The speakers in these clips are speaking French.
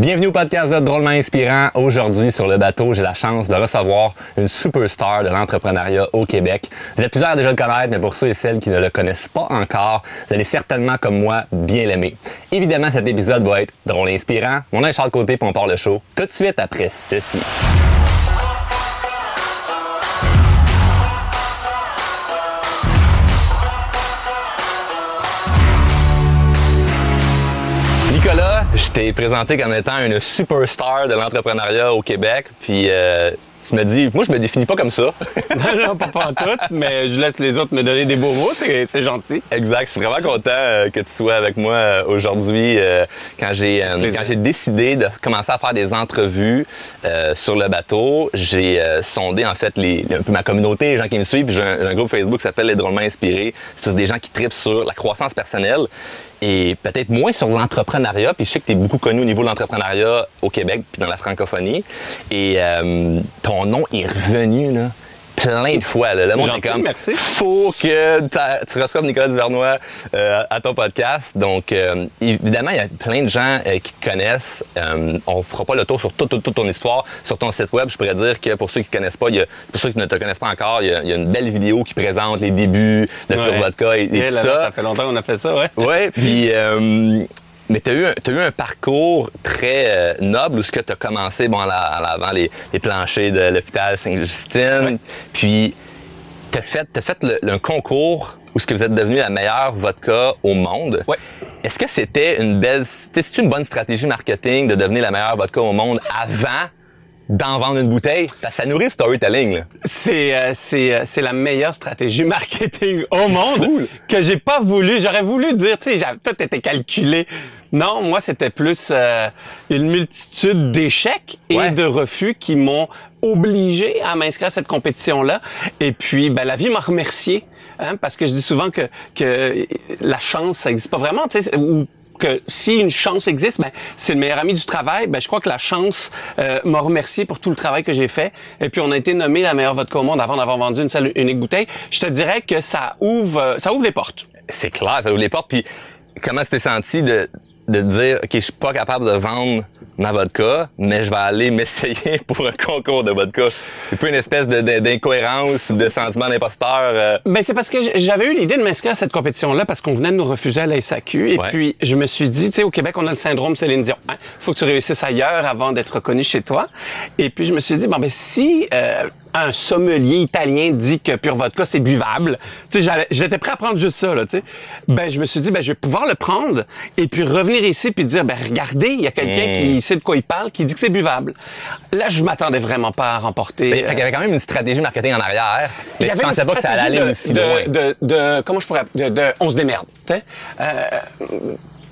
Bienvenue au podcast de Drôlement Inspirant. Aujourd'hui, sur le bateau, j'ai la chance de recevoir une superstar de l'entrepreneuriat au Québec. Vous êtes plusieurs à déjà le connaître, mais pour ceux et celles qui ne le connaissent pas encore, vous allez certainement, comme moi, bien l'aimer. Évidemment, cet épisode va être drôle et inspirant. Mon nom est Charles Côté, puis on part le show tout de suite après ceci. T'ai présenté comme étant une superstar de l'entrepreneuriat au Québec, puis euh, tu me dis, moi je me définis pas comme ça. non, non, pas, pas en tout, mais je laisse les autres me donner des beaux mots, c'est, c'est gentil. Exact. Je suis vraiment content euh, que tu sois avec moi euh, aujourd'hui. euh, quand j'ai quand j'ai décidé de commencer à faire des entrevues euh, sur le bateau, j'ai sondé en fait les, un peu ma communauté, les gens qui me suivent. Puis J'ai un, un groupe Facebook qui s'appelle Les Drôlement Inspirés. C'est tous des gens qui tripent sur la croissance personnelle et peut-être moins sur l'entrepreneuriat. Puis je sais que tu es beaucoup connu au niveau de l'entrepreneuriat au Québec puis dans la francophonie. Et euh, ton nom est revenu là. Plein de fois. Là. Le monde est gentil, comme, merci. faut que tu reçoives Nicolas Duvernois euh, à ton podcast. Donc, euh, évidemment, il y a plein de gens euh, qui te connaissent. On fera pas le tour sur toute, ton histoire. Sur ton site web, je pourrais dire que pour ceux qui te connaissent pas, il y a, pour ceux qui ne te connaissent pas encore, il y a, il y a une belle vidéo qui présente les débuts de Pure Ouais. Vodka et, et Eh tout là ça. ça fait longtemps qu'on a fait ça, ouais. Ouais, puis mais tu as eu, un- t'as eu un parcours très euh, noble où ce que tu as commencé bon, à la- à l'avant les, les planchers de l'hôpital Sainte-Justine, puis tu as fait, t'as fait le- un concours où ce que vous êtes devenu la meilleure vodka au monde. Ouais. Est-ce que c'était une belle c'est une bonne stratégie marketing de devenir la meilleure vodka au monde avant d'en vendre une bouteille? Parce que ça nourrit storytelling là. C'est, euh, c'est, euh, c'est la meilleure stratégie marketing au monde là. que j'ai pas voulu. J'aurais voulu dire, tu sais, j'avais- tout était calculé. Non, moi, c'était plus euh, une multitude d'échecs et Ouais. de refus qui m'ont obligé à m'inscrire à cette compétition-là. Et puis, ben, la vie m'a remercié. Hein, parce que je dis souvent que, que la chance, ça existe pas vraiment. tu sais, Ou que si une chance existe, ben, c'est le meilleur ami du travail. Ben, je crois que la chance euh, m'a remercié pour tout le travail que j'ai fait. Et puis, on a été nommé la meilleure vodka au monde avant d'avoir vendu une seule unique bouteille. Je te dirais que ça ouvre, euh, ça ouvre les portes. C'est clair, ça ouvre les portes. Puis comment t'es senti de, de dire, OK, je suis pas capable de vendre ma vodka, mais je vais aller m'essayer pour un concours de vodka. C'est pas une espèce d'incohérence ou de sentiment d'imposteur. euh, Ben c'est parce que j'avais eu l'idée de m'inscrire à cette compétition-là parce qu'on venait de nous refuser à la SAQ. Et Ouais. puis, je me suis dit, tu sais, au Québec, on a le syndrome Céline Dion. Hein, faut que tu réussisses ailleurs avant d'être reconnu chez toi. Et puis, je me suis dit, bon, ben si euh, un sommelier italien dit que Pure Vodka, c'est buvable, tu sais, j'étais prêt à prendre juste ça, là, tu sais. Ben, je me suis dit, ben, je vais pouvoir le prendre et puis revenir ici puis dire, ben, regardez, il y a quelqu'un qui sait de quoi il parle, qui dit que c'est buvable. Là, je m'attendais vraiment pas à remporter. euh, fait qu'il y avait quand même une stratégie marketing en arrière. Mais il y avait une pensais pas que ça allait de, aussi de, loin. De, de- comment je pourrais, de, de- on se démerde. tu sais. Euh,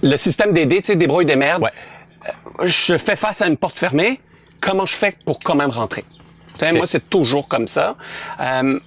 le système des dés, tu sais, débrouille des merdes. Ouais. Je fais face à une porte fermée. Comment je fais pour quand même rentrer? Moi, c'est toujours comme ça. Euh,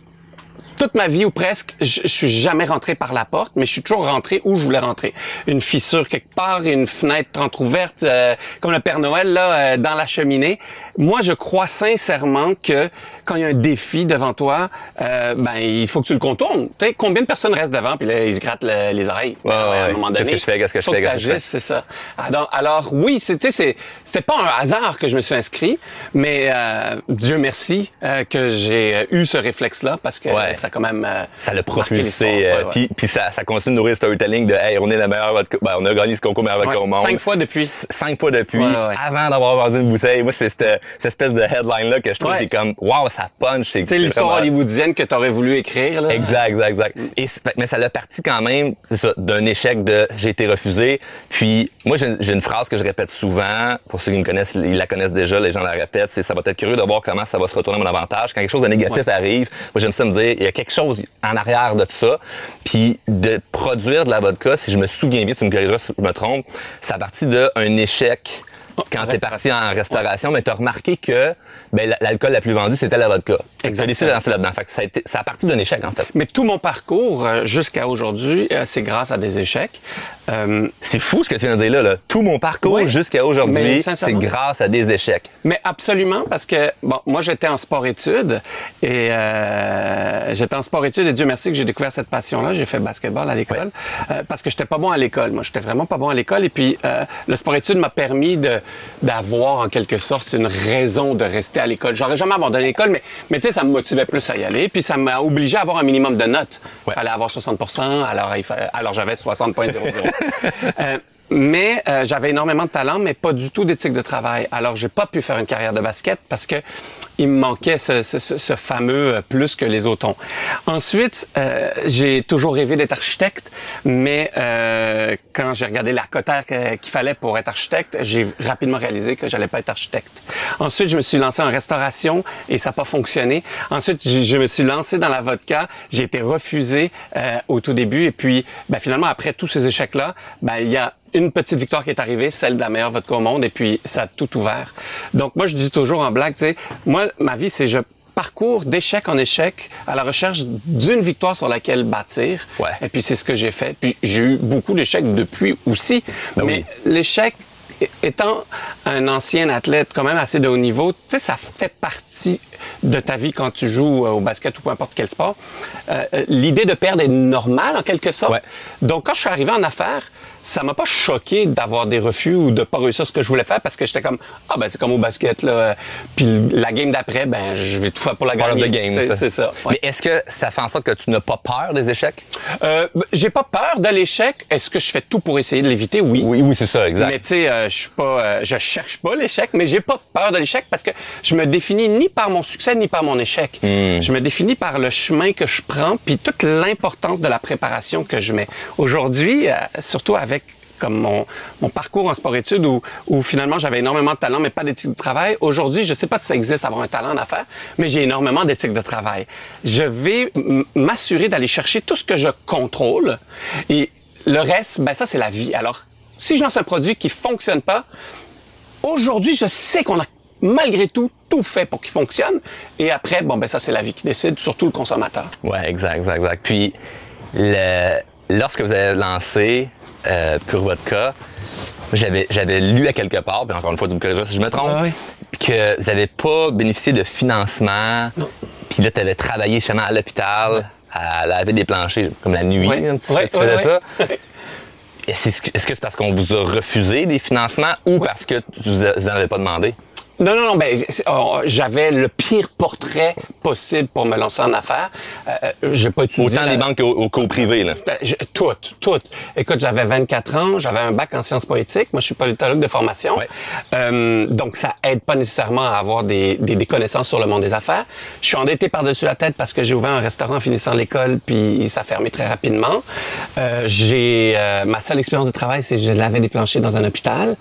toute ma vie ou presque, je, je suis jamais rentré par la porte, mais je suis toujours rentré où je voulais rentrer. Une fissure quelque part, une fenêtre entrouverte, euh, comme le Père Noël là euh, dans la cheminée. Moi, je crois sincèrement que quand il y a un défi devant toi, euh, ben il faut que tu le contournes. Tu sais, combien de personnes restent devant puis là ils se grattent le- les oreilles Ouais, ouais, à un moment Qu'est-ce donné. que je fais, qu'est-ce que je fais, que qu'est-ce que je fais? t'agisses, c'est ça. Alors, alors oui, c'est- tu sais, c'est c'était pas un hasard que je me suis inscrit, mais euh, Dieu merci euh, que j'ai euh, eu ce réflexe-là parce que Ouais. ça a quand même euh, Ça l'a propulsé. euh. Puis, puis ça, ça continue de nourrir le storytelling de Hey, on est la meilleure vodka. Ben, on a gagné ce concours meilleure vodka au monde. cinq fois depuis. Cinq fois depuis. Avant d'avoir vendu une bouteille. Moi, c'est cette, espèce de headline-là que je trouve Ouais. qui est comme Wow, ça punch. C'est l'histoire vraiment- hollywoodienne que tu aurais voulu écrire. Là. Exact, exact, exact. Et c'est- mais ça l'a parti quand même, c'est ça, d'un échec de j'ai été refusé. Puis moi, j'ai une phrase que je répète souvent. Pour ceux qui me connaissent, ils la connaissent déjà, les gens la répètent. C'est ça va être curieux de voir comment ça va se retourner à mon avantage. Quand quelque chose de négatif arrive, moi j'aime ça me dire, il y a quelque chose en arrière de ça. Puis de produire de la vodka, si je me souviens bien, tu me corrigeras si je me trompe, ça a parti d'un échec quand t'es parti en restauration, mais t'as remarqué que ben, la- l'alcool la plus vendue, c'était la vodka. Fait que T'as décidé de lancer là-dedans. Fait que ça a, été, ça a parti d'un échec, en fait. Mais tout mon parcours euh, jusqu'à aujourd'hui, euh, c'est grâce à des échecs. Euh, C'est fou ce que tu viens de dire là. là. Tout mon parcours jusqu'à aujourd'hui, c'est grâce à des échecs. Mais absolument, parce que bon, moi j'étais en sport-études et euh, j'étais en sport-études et Dieu merci que j'ai découvert cette passion-là. J'ai fait basketball à l'école euh, parce que j'étais pas bon à l'école. Moi, j'étais vraiment pas bon à l'école et puis euh, le sport-études m'a permis de d'avoir en quelque sorte une raison de rester à l'école. J'aurais jamais abandonné l'école, mais mais tu sais, ça me motivait plus à y aller. Puis ça m'a obligé à avoir un minimum de notes. Il fallait avoir 60% alors il fallait, alors j'avais 60.00. euh, mais euh, j'avais énormément de talent, mais pas du tout d'éthique de travail. Alors, j'ai pas pu faire une carrière de basket parce que il me manquait ce, ce- ce- fameux euh, plus que les autres ont. Ensuite, euh, j'ai toujours rêvé d'être architecte, mais euh, quand j'ai regardé la cotère que- qu'il fallait pour être architecte, j'ai rapidement réalisé que j'allais pas être architecte. Ensuite, je me suis lancé en restauration et ça n'a pas fonctionné. Ensuite, je, me suis lancé dans la vodka. J'ai été refusé euh, au tout début et puis, ben, finalement, après tous ces échecs-là, ben, il y a une petite victoire qui est arrivée, celle de la meilleure vodka au monde, et puis ça a tout ouvert. Donc moi, je dis toujours en blague, tu sais, moi, ma vie, c'est je parcours d'échec en échec à la recherche d'une victoire sur laquelle bâtir. Ouais. Et puis c'est ce que j'ai fait. Puis j'ai eu beaucoup d'échecs depuis aussi. Ben mais oui. l'échec, étant un ancien athlète quand même assez de haut niveau, tu sais, ça fait partie de ta vie quand tu joues euh, au basket ou peu importe quel sport. Euh, euh, L'idée de perdre est normale en quelque sorte. Ouais. Donc, quand je suis arrivé en affaires, ça m'a pas choqué d'avoir des refus ou de pas réussir ce que je voulais faire parce que j'étais comme ah ben c'est comme au basket là. Puis la game d'après ben je vais tout faire pour la gagner. game, C'est- ça. C'est ça. ouais. Mais est-ce que ça fait en sorte que tu n'as pas peur des échecs? Euh, j'ai pas peur de l'échec. Est-ce que je fais tout pour essayer de l'éviter? Oui. Oui, oui, c'est ça, exact. Mais tu sais, euh, je suis pas, euh, je cherche pas l'échec, mais j'ai pas peur de l'échec parce que je me définis ni par mon succès ni par mon échec. Je me définis par le chemin que je prends puis toute l'importance de la préparation que je mets. Aujourd'hui, euh, surtout avec comme mon, mon parcours en sport-études où, où finalement j'avais énormément de talent mais pas d'éthique de travail. Aujourd'hui, je sais pas si ça existe avoir un talent en affaires, mais j'ai énormément d'éthique de travail. Je vais m'assurer d'aller chercher tout ce que je contrôle et le reste, ben ça c'est la vie. Alors, si je lance un produit qui fonctionne pas, aujourd'hui, je sais qu'on a malgré tout tout fait pour qu'il fonctionne et après bon ben ça c'est la vie qui décide, surtout le consommateur. Ouais, exact, exact, exact. Puis, le, lorsque vous avez lancé euh, Pure Vodka, j'avais, j'avais lu à quelque part, puis encore une fois, tu me corrigeras si je me trompe, Ah oui. que vous n'avez pas bénéficié de financement. Puis là, tu avais travaillé justement à l'hôpital, à laver des planchers, comme la nuit, Ouais. tu, Ouais, tu ouais, faisais ça. Est-ce est-ce que est-ce que c'est parce qu'on vous a refusé des financements ou parce que vous n'en avez pas demandé? Non, non, non, ben, oh, j'avais le pire portrait possible pour me lancer en affaires. Euh, j'ai pas utilisé... Autant la- les banques qu'au, qu'au privé, là. Ben, je- toutes, toutes. Écoute, j'avais 24 ans, j'avais un bac en sciences poétiques. Moi, je suis politologue de formation. Ouais. Euh, donc, ça aide pas nécessairement à avoir des, des, des connaissances sur le monde des affaires. Je suis endetté par-dessus la tête parce que j'ai ouvert un restaurant en finissant l'école, puis ça a fermé très rapidement. Euh, j'ai euh, ma seule expérience de travail, c'est que je lavais des planchers dans un hôpital.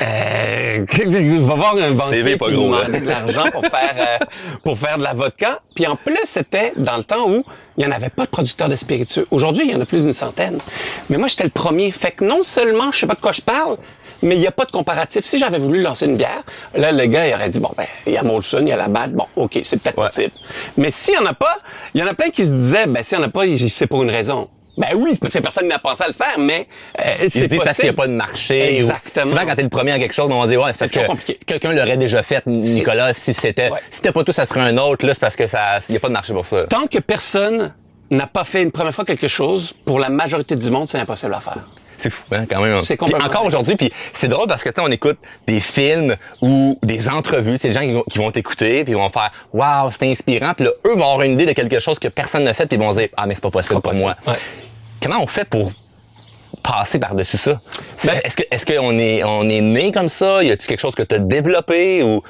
Euh, va voir un banquier pas gros, là. demander de l'argent pour faire euh, pour faire de la vodka. Puis en plus, c'était dans le temps où il n'y en avait pas de producteurs de spiritueux. Aujourd'hui, il y en a plus d'une centaine. Mais moi, j'étais le premier. Fait que non seulement je sais pas de quoi je parle, mais il n'y a pas de comparatif. Si j'avais voulu lancer une bière, là, le gars, il aurait dit, bon, ben, il y a Molson, il y a la BAT, bon, OK, c'est peut-être Ouais. possible. Mais s'il n'y en a pas, il y en a plein qui se disaient, ben, s'il n'y en a pas, c'est pour une raison. Ben oui, c'est parce que personne n'a pensé à le faire, mais euh, c'est parce qu'il n'y a pas de marché. ou- Exactement. Souvent, quand t'es le premier à quelque chose, on va dire, ouais, c'est parce que compliqué. quelqu'un l'aurait déjà fait, Nicolas, si c'était, Ouais. si c'était pas tout, ça serait un autre, là, c'est parce que ça, il n'y a pas de marché pour ça. Tant que personne n'a pas fait une première fois quelque chose, pour la majorité du monde, c'est impossible à faire. C'est fou, hein, quand même. C'est complètement encore aujourd'hui, puis c'est drôle parce que on écoute des films ou des entrevues, c'est des gens qui vont, t'écouter, puis ils vont faire Waouh, c'est inspirant, puis là, eux vont avoir une idée de quelque chose que personne n'a fait, puis ils vont se dire Ah, mais c'est pas possible Pas pour moi. Ouais. Comment on fait pour passer par-dessus ça? C'est- Ben- est-ce que est-ce qu'on est, on est né comme ça? Y a-tu quelque chose que tu as développé ou.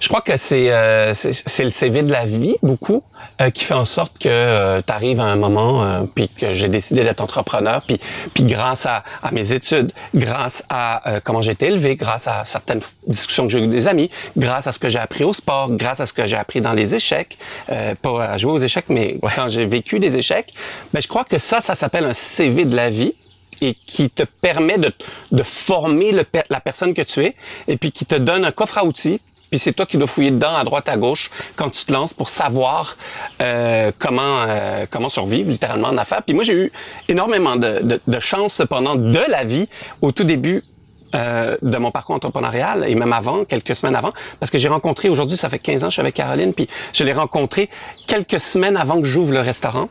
Je crois que c'est euh, c'est le CV de la vie, beaucoup, euh, qui fait en sorte que tu arrives à un moment, euh, puis que j'ai décidé d'être entrepreneur, puis puis grâce à, à mes études, grâce à euh, comment j'ai été élevé, grâce à certaines discussions que j'ai eues avec des amis, grâce à ce que j'ai appris au sport, grâce à ce que j'ai appris dans les échecs, euh, pas à jouer aux échecs, mais quand j'ai vécu des échecs, ben je crois que ça, ça s'appelle un CV de la vie et qui te permet de, de former le, la personne que tu es et puis qui te donne un coffre à outils puis c'est toi qui dois fouiller dedans à droite à gauche quand tu te lances pour savoir euh, comment euh, comment survivre littéralement en affaires. Puis moi j'ai eu énormément de, de, chance cependant de la vie au tout début euh, de mon parcours entrepreneurial et même avant, quelques semaines avant, parce que j'ai rencontré, aujourd'hui ça fait 15 ans je suis avec Caroline, puis je l'ai rencontré quelques semaines avant que j'ouvre le restaurant.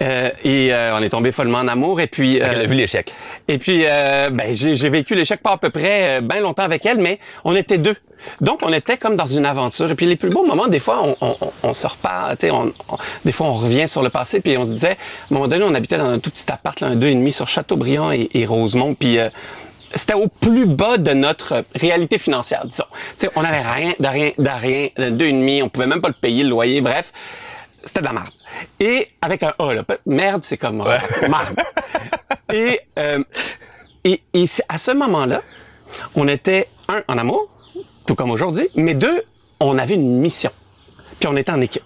Euh, et euh, on est tombé follement en amour. Et puis... Elle a vu l'échec. Et puis, ben, j'ai vécu l'échec pas à peu près bien longtemps avec elle, mais on était deux. Donc, on était comme dans une aventure. Et puis, les plus beaux moments, des fois, on, on, on se repart, on, on, des fois, on revient sur le passé, puis on se disait, à un moment donné, on habitait dans un tout petit appart, là, un deux et demi sur Châteaubriand et, et Rosemont, puis c'était au plus bas de notre réalité financière, disons. on n'avait rien, de rien, de rien, de deux et demi, on pouvait même pas le payer, le loyer, bref. C'était de la merde. Et avec un A, là, merde, c'est comme ouais. merde. et, euh, et, et à ce moment-là, on était, un, en amour, tout comme aujourd'hui, mais deux, on avait une mission. Puis on était en équipe.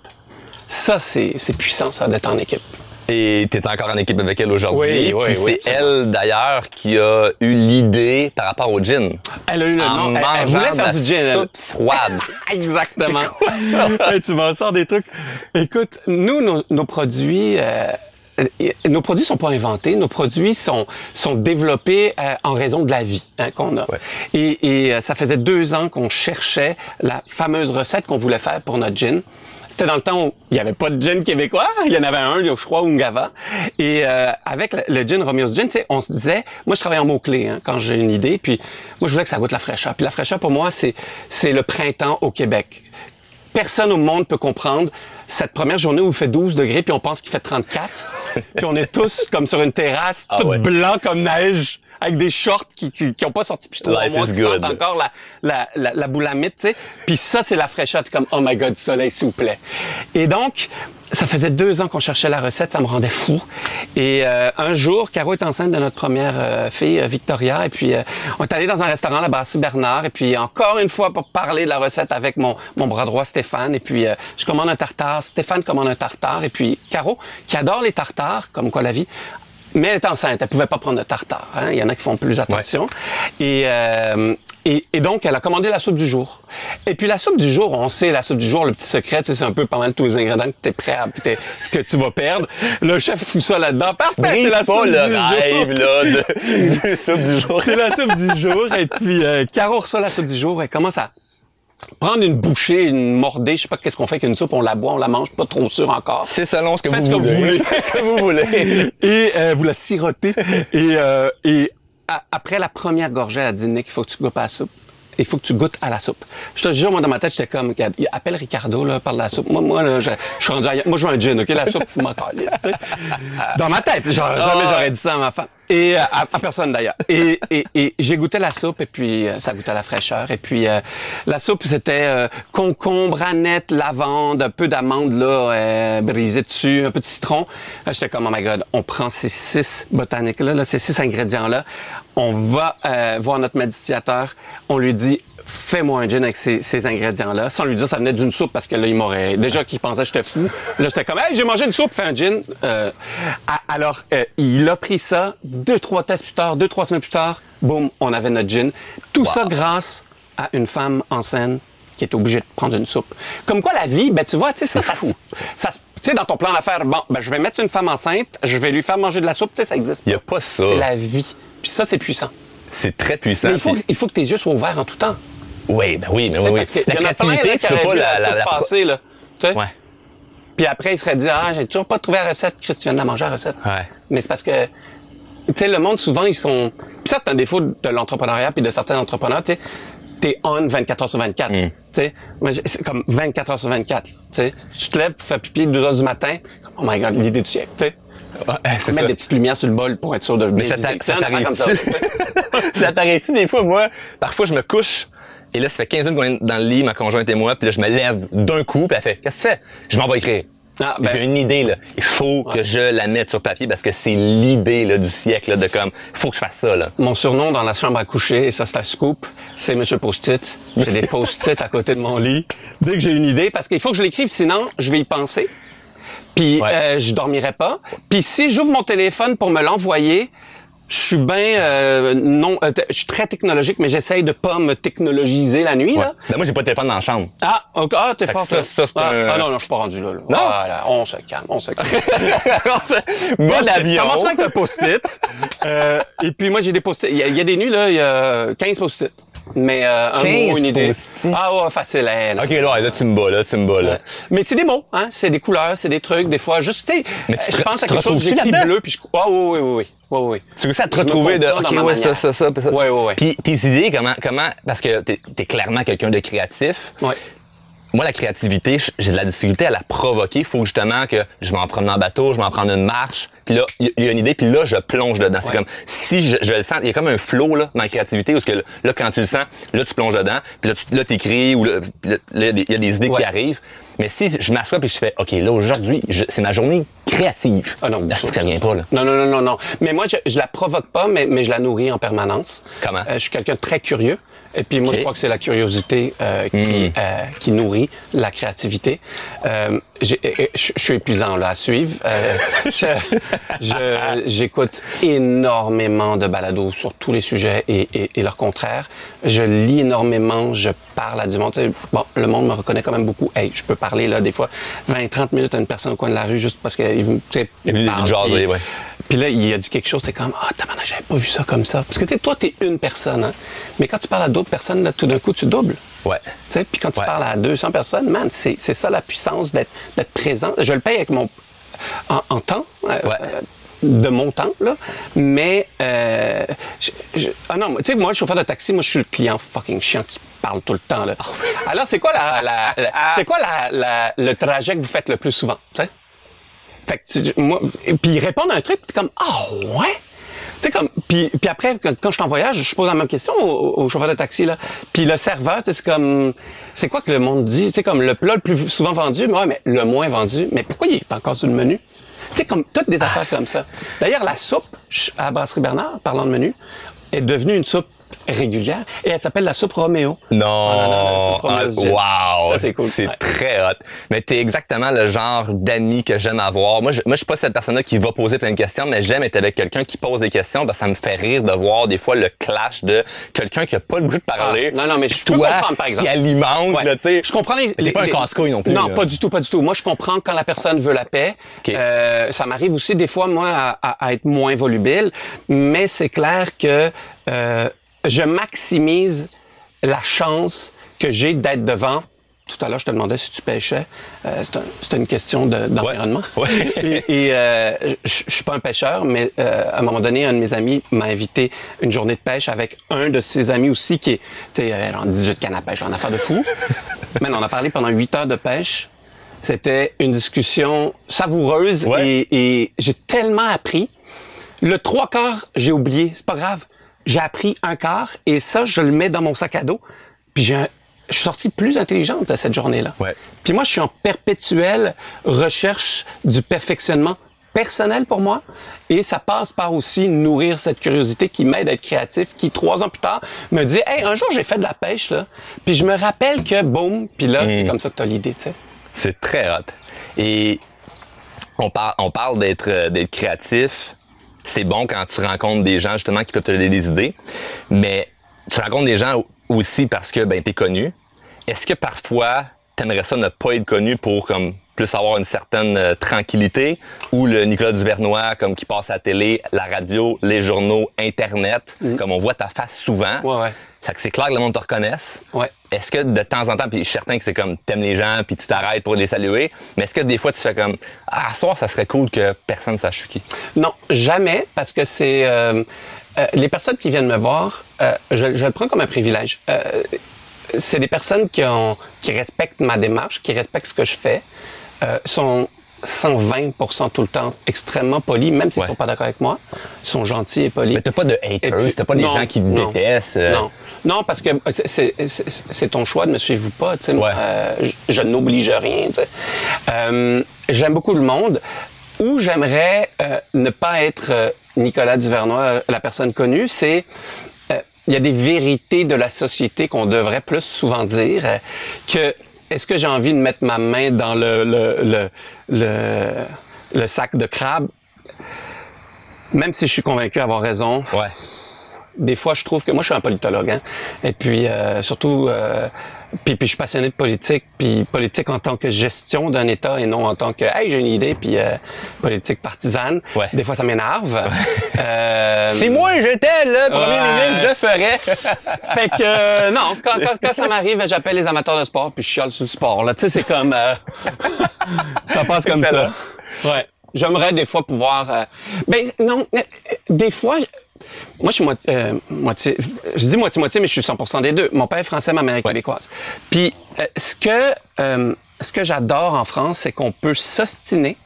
Ça, c'est puissant, ça, d'être en équipe. Et tu es encore en équipe avec elle aujourd'hui. Oui, oui, c'est elle d'ailleurs qui a eu l'idée par rapport au gin. Elle a eu le en nom. Elle, elle voulait faire du gin. Soupe froide. Exactement. Quoi, ça? hey, tu m'en sors des trucs. Écoute, nous, nos, nos produits. Euh, nos produits sont pas inventés, nos produits sont sont développés euh, en raison de la vie hein, qu'on a. Ouais. Et, et, euh, ça faisait deux ans qu'on cherchait la fameuse recette qu'on voulait faire pour notre gin. C'était dans le temps où il n'y avait pas de gin québécois. Il y en avait un, je crois, Ungava. Et euh, avec le, gin Romeo's Gin, on se disait, moi je travaille en mots-clés hein, quand j'ai une idée, puis moi je voulais que ça goûte la fraîcheur. Puis la fraîcheur, pour moi, c'est c'est le printemps au Québec. Personne au monde peut comprendre cette première journée où il fait 12 degrés puis on pense qu'il fait 34. puis on est tous comme sur une terrasse, Ah tout ouais. blanc comme neige avec des shorts qui qui, qui ont pas sorti depuis trois mois, is qui good. sentent encore la la la, la boulamite, tu sais. Puis ça c'est la fraîcheur, t'es comme oh my god, soleil s'il vous plaît. Et donc ça faisait deux ans qu'on cherchait la recette, ça me rendait fou. Et euh, un jour, Caro est enceinte de notre première euh, fille, euh, Victoria, et puis euh, on est allé dans un restaurant, la Brasserie Bernard, et puis encore une fois pour parler de la recette avec mon, mon bras droit Stéphane, et puis euh, je commande un tartare, Stéphane commande un tartare, et puis Caro, qui adore les tartares, comme quoi la vie, mais elle est enceinte, elle pouvait pas prendre de tartare. Hein? Il y en a qui font plus attention. Et, euh, et, et, donc, elle a commandé la soupe du jour. Et puis, la soupe du jour, on sait, la soupe du jour, le petit secret, c'est un peu pas mal tous les ingrédients que tu es prêt à, ce que tu vas perdre. Le chef fout ça là-dedans. Parfait, Brise c'est la pas soupe le du rêve, jour. là, de, du soupe du jour. c'est la soupe du jour. Et puis, euh, Caro reçoit la soupe du jour. Elle commence à prendre une bouchée, une mordée. Je sais pas qu'est-ce qu'on fait avec une soupe. On la boit, on la mange. Pas trop sûr encore. C'est selon ce que Faites vous ce que vous voulez. voulez. Faites ce que vous voulez. et euh, vous la sirotez. et, euh, et après la première gorgée, elle a dit, Nick, il faut que tu goûtes à la soupe. Il faut que tu goûtes à la soupe. Je te jure, moi, dans ma tête, j'étais comme, appelle Ricardo, là, parle de la soupe. Moi, moi, là, je, je suis rendu ailleurs. Moi, je veux un gin, OK? La soupe, c'est ma calice, tu sais. Dans ma tête, genre, jamais Ah. j'aurais dit ça à ma femme. Et euh, à, à personne, d'ailleurs. Et, et, et j'ai goûté la soupe, et puis euh, ça goûtait la fraîcheur. Et puis, euh, la soupe, c'était euh, concombre, aneth, lavande, un peu d'amande, là, euh, brisée dessus, un peu de citron. J'étais comme, oh my God, on prend ces six botaniques-là, là, ces six ingrédients-là, on va euh, voir notre médiateur, on lui dit, fais-moi un gin avec ces, ces ingrédients-là. Sans lui dire ça venait d'une soupe parce que là, il m'aurait... Déjà qu'il pensait que j'étais fou. Là, j'étais comme, hey, j'ai mangé une soupe, fais un gin. Euh, alors, euh, il a pris ça. Deux, trois tests plus tard, deux, trois semaines plus tard, boum, on avait notre gin. Tout ça grâce à une femme en scène qui est obligée de prendre une soupe. Comme quoi, la vie, ben, tu vois, tu sais, ça, ça, se- ça, se- tu sais, dans ton plan d'affaires, bon, ben, je vais mettre une femme enceinte, je vais lui faire manger de la soupe, tu sais, ça existe Il y a pas ça. C'est la vie. Puis ça, c'est puissant. C'est très puissant. Mais il faut, puis- il faut que tes yeux soient ouverts en tout temps. Oui, ben oui, mais Tu oui, oui. parce La créativité, qui tu peux pas la, la, la, passer, là. Tu sais? Ouais. Puis après, il serait dit, ah, j'ai toujours pas trouvé la recette. Christian l'a mangé la recette. Ouais. Mais c'est parce que, tu sais, le monde, souvent, ils sont... Puis ça, c'est un défaut de l'entrepreneuriat puis de certains entrepreneurs, tu sais. T'es on 24 heures sur 24. Mm. Tu sais, c'est comme 24 heures sur 24. Tu sais, tu te lèves pour faire pipi 2 heures du matin. Oh my God, l'idée du siècle. Tu sais, Ouais, c'est mettre des petites lumières sur le bol pour être sûr de Mais ça viser. t'a- ça ça, t'arrive-tu des fois, moi? Parfois, je me couche, et là, ça fait 15 minutes qu'on est dans le lit, ma conjointe et moi, puis là, je me lève d'un coup, puis elle fait, qu'est-ce que tu fais? Je m'en vais écrire. Ah, ben- J'ai une idée, là. Il faut que je la mette sur papier parce que c'est l'idée, là, du siècle, là, de comme, faut que je fasse ça, là. Mon surnom dans la chambre à coucher, et ça c'est un scoop, c'est Monsieur Post-it. J'ai des post-it à côté de mon lit. Dès que j'ai une idée, parce qu'il faut que je l'écrive, sinon je vais y penser. Puis Ouais. euh, je dormirai pas. Puis si j'ouvre mon téléphone pour me l'envoyer, Je suis bien euh, non, euh, je suis très technologique, mais j'essaye de pas me technologiser la nuit là. Ben, moi, j'ai pas de téléphone dans la chambre. Ah, ok, ah, t'es fort. ça, ça, ah, un- ah, non, non, je suis pas rendu là. là. Non? Voilà, on se calme, on se calme. Mode avion. Commençons avec un post-it. Euh, et puis moi, j'ai des post-it. Il y, y a des nuits, là, il y a 15 post-it. Mais euh, un 15 mot, une idée. Ah ouais, facile. hein, là. OK, là, là, tu me bats, là, tu me bats, là. Mais c'est des mots, hein? C'est des couleurs, c'est des trucs, des fois. Juste, tu sais, Mais tu je pense à quelque chose, j'écris bleu, puis je... Ah oui, oui, oui, oui. oui, oui. Tu à te Je retrouver de, OK, ouais, ça, ça, ça, ça. Ouais, ouais, ouais. Puis tes idées, comment, comment, parce que t'es es clairement quelqu'un de créatif. Ouais. Moi, la créativité, j'ai de la difficulté à la provoquer. Il faut justement que je vais en prendre bateau, je vais en prendre une marche. Puis là, il y, a une idée, puis là, je plonge dedans. C'est comme si je, je le sens, il y a comme un flow là, dans la créativité où que, là, quand tu le sens, là, tu plonges dedans. Puis là, tu là, t'écris ou là, il y a des- idées qui arrivent. Mais si je m'assois puis je fais, OK, là, aujourd'hui, c'est ma journée créative. Ah non, ça- ça vient pas, là? Non, non, non, non, non. Mais moi, je, je la provoque pas, mais, mais je la nourris en permanence. Comment? Euh, je suis quelqu'un de très curieux. Et puis moi, je crois que c'est la curiosité euh, qui, euh, qui nourrit la créativité. Euh, je suis épuisant là à suivre. J'écoute énormément de balados sur tous les sujets et, et, et leur contraire. Je lis énormément, je parle à du monde. Tu sais, bon, le monde me reconnaît quand même beaucoup. Hey, je peux parler là des fois 20, 30 minutes à une personne au coin de la rue juste parce qu'il me- tu sais, parle, jaser, ouais. Puis là, il a dit quelque chose, c'est comme, ah, tabarnak, j'avais pas vu ça comme ça. Parce que tu toi, t'es une personne, hein. Mais quand tu parles à d'autres personnes, là, tout d'un coup, tu doubles. Ouais. Tu sais, puis quand tu Ouais. parles à 200 personnes, man, c'est c'est ça la puissance d'être d'être présent. Je le paye avec mon en, en temps, euh, Ouais. euh, de mon temps là, mais euh, je, je- ah non, tu sais, moi, le chauffeur de taxi, moi, je suis le client fucking chiant qui parle tout le temps là. Alors, c'est quoi la, la- la- c'est quoi la, la- le trajet que vous faites le plus souvent, tu sais? Fait que tu, moi, et puis ils répondent à un truc, puis t'es comme ah ouais? Tu sais comme puis, puis après quand, quand je suis en voyage, je pose la même question au, au chauffeur de taxi là. Puis le serveur, c'est comme c'est quoi que le monde dit, tu sais comme le plat le plus souvent vendu, mais ouais, mais le moins vendu, mais pourquoi il est encore sur le menu? Tu sais comme toutes des affaires comme ça. D'ailleurs la soupe à la brasserie Bernard, parlant de menu, est devenue une soupe régulière et elle s'appelle la soupe Roméo. Non. Oh non, non, la soupe Roméo Ah, wow. Ça, c'est cool. C'est Ouais. très hot. Mais t'es exactement le genre d'ami que j'aime avoir. Moi, je, moi, je suis pas cette personne-là qui va poser plein de questions, mais j'aime être avec quelqu'un qui pose des questions que ça me fait rire de voir des fois le clash de quelqu'un qui a pas le goût de parler. Ah, non, non, mais je peux toi comprendre, par exemple. qui alimente, Ouais. là, tu sais. Je comprends les. T'es pas un casse-couille non plus. Non, là. pas du tout, pas du tout. Moi, je comprends quand la personne veut la paix. OK. Euh, ça m'arrive aussi des fois, moi, à, à- à être moins volubile, mais c'est clair que euh, je maximise la chance que j'ai d'être devant. Tout à l'heure, je te demandais si tu pêchais. Euh, un- c'est une question de- d'environnement. Ouais. et et, euh, je suis pas un pêcheur, mais euh, à un moment donné, un de mes amis m'a invité une journée de pêche avec un de ses amis aussi qui est, tu sais, euh, genre 18 cannes à pêche, une affaire de fou. Man, on a parlé pendant 8 heures de pêche. C'était une discussion savoureuse Ouais. et, et j'ai tellement appris. Le trois quarts, j'ai oublié, c'est pas grave. J'ai appris un quart et ça, je le mets dans mon sac à dos. Puis j'ai un- je suis sorti plus intelligente de cette journée-là. Ouais. Puis moi, je suis en perpétuelle recherche du perfectionnement personnel pour moi. Et ça passe par aussi nourrir cette curiosité qui m'aide à être créatif, qui trois ans plus tard me dit, hey, un jour j'ai fait de la pêche là, puis je me rappelle que boum, puis là c'est comme ça que t'as l'idée, tu sais. C'est très hot. Et on, par- on parle d'être euh, d'être créatif. C'est bon quand tu rencontres des gens justement qui peuvent te donner des idées, mais tu rencontres des gens aussi parce que ben t'es connu. Est-ce que parfois t'aimerais ça ne pas être connu pour comme plus avoir une certaine euh, tranquillité? Ou le Nicolas Duvernois comme qui passe à la télé, la radio, les journaux, internet, comme on voit ta face souvent. Mm. Ouais, ouais. Fait que c'est clair que le monde te reconnaisse. Ouais. Est-ce que de temps en temps, puis je suis certain que c'est comme t'aimes les gens puis tu t'arrêtes pour les saluer, mais est-ce que des fois tu fais comme ah, ce soir ça serait cool que personne sache qui? Non, jamais, parce que c'est euh, euh, les personnes qui viennent me voir, euh, je, je le prends comme un privilège. C'est des personnes qui ont qui respectent ma démarche, qui respectent ce que je fais, sont 120% tout le temps extrêmement polis, même s'ils Ouais. sont pas d'accord avec moi, ils sont gentils et polis. Mais t'as pas de haters, t'as pas des non, gens qui te non, détestent. euh, Non, non, parce que c'est- c'est ton choix de me suivre ou pas. Tu sais, Ouais. euh, je, je n'oblige rien. Tu sais. Euh, J'aime beaucoup le monde. Où j'aimerais euh, ne pas être euh, Nicolas Duvernois, euh, la personne connue, c'est euh, il y a des vérités de la société qu'on devrait plus souvent dire euh, que est-ce que j'ai envie de mettre ma main dans le le, le, le, sac de crabe? Même si je suis convaincu d'avoir raison, Ouais. des fois, je trouve que moi, je suis un politologue, hein, et puis euh, surtout, euh, puis, puis je suis passionné de politique, puis politique en tant que gestion d'un État et non en tant que, hey, j'ai une idée, puis euh, politique partisane. Ouais. Des fois, ça m'énerve. Euh, Si moi j'étais le premier Ouais. ministre, je ferais. Fait que euh, non, quand, quand, quand ça m'arrive, j'appelle les amateurs de sport puis je chiale sur le sport. Là, tu sais, c'est comme euh, ça passe comme ça. Ouais. J'aimerais des fois pouvoir. euh, Ben non, des fois. je- Moi, je suis moitié, euh, moitié. Je dis moitié-moitié, mais je suis 100% des deux. Mon père est français, ma mère est québécoise. Puis, euh, ce que euh, ce que j'adore en France, c'est qu'on peut s'ostiner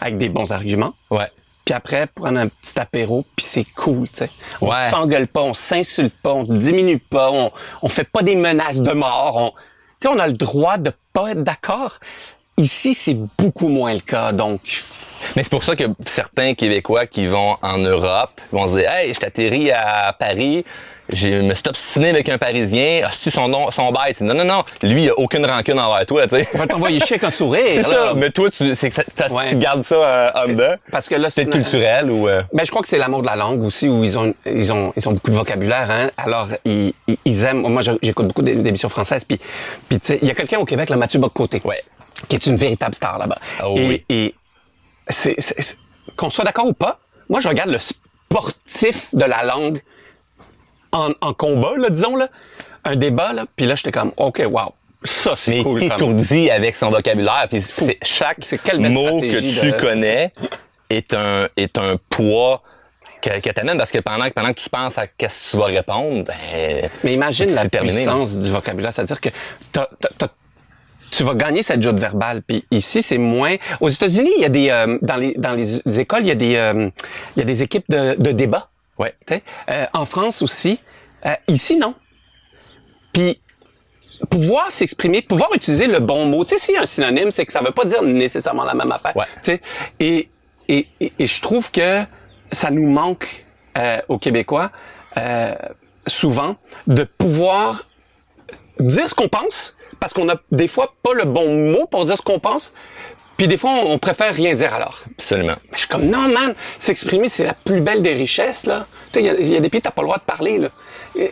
avec des bons arguments. Ouais. Puis après, prendre un petit apéro, puis c'est cool, tu sais. On Ouais. s'engueule pas, on s'insulte pas, on diminue pas, on, on fait pas des menaces de mort. On, tu sais, on a le droit de pas être d'accord. Ici, c'est beaucoup moins le cas, donc... Mais c'est pour ça que certains Québécois qui vont en Europe vont se dire Hey, je t'atterris à Paris, je me suis obstiné avec un Parisien, ah, tu son nom, son bail? C'est non, non, non, lui, il a aucune rancune envers toi, tu sais. On va t'envoyer chier avec un sourire. C'est là. ça, mais toi, tu, c'est que ça- ça- Ouais. tu gardes ça euh, en dedans. Parce que là, C'est c'est... culturel ou. euh, Ben, je crois que c'est l'amour de la langue aussi, où ils ont, ils ont, ils ont beaucoup de vocabulaire, hein. Alors, ils, ils- aiment. Moi, j'écoute beaucoup d'é- d'émissions françaises, puis, puis tu sais, il y a quelqu'un au Québec, le Mathieu Bock-Côté, Ouais. Qui est une véritable star là-bas. Oh et, oui. et c'est, qu'on soit d'accord ou pas, moi, je regarde le sportif de la langue en, en combat, là, disons, là, un débat, là, puis là, j'étais comme, OK, wow, ça, c'est Mais cool. étourdi avec son vocabulaire. Puis c'est chaque mot que tu de- connais est un, est un poids que, que t'amènes parce que pendant, que- pendant que tu penses à qu'est-ce que tu vas répondre, ben, Mais imagine la terminé, puissance du vocabulaire. C'est-à-dire que t'as- tu vas gagner cette joute verbale. Puis ici, c'est moins. Aux États-Unis, il y a des euh, dans les dans les écoles, il y a des euh, il y a des équipes de, de débat. Ouais. Euh, en France aussi. Euh, ici, non. Puis pouvoir s'exprimer, pouvoir utiliser le bon mot. Tu sais, s'il y a un synonyme, c'est que ça veut pas dire nécessairement la même affaire. Ouais. Tu sais. Et, et, et, et je trouve que ça nous manque euh, aux Québécois euh, souvent de pouvoir dire ce qu'on pense parce qu'on a des fois pas le bon mot pour dire ce qu'on pense. Puis des fois, on préfère rien dire alors. absolument. Mais je suis comme, non, man, s'exprimer, c'est la plus belle des richesses, là. Tu sais, il y a- il y, a des pays, t'as pas le droit de parler, là.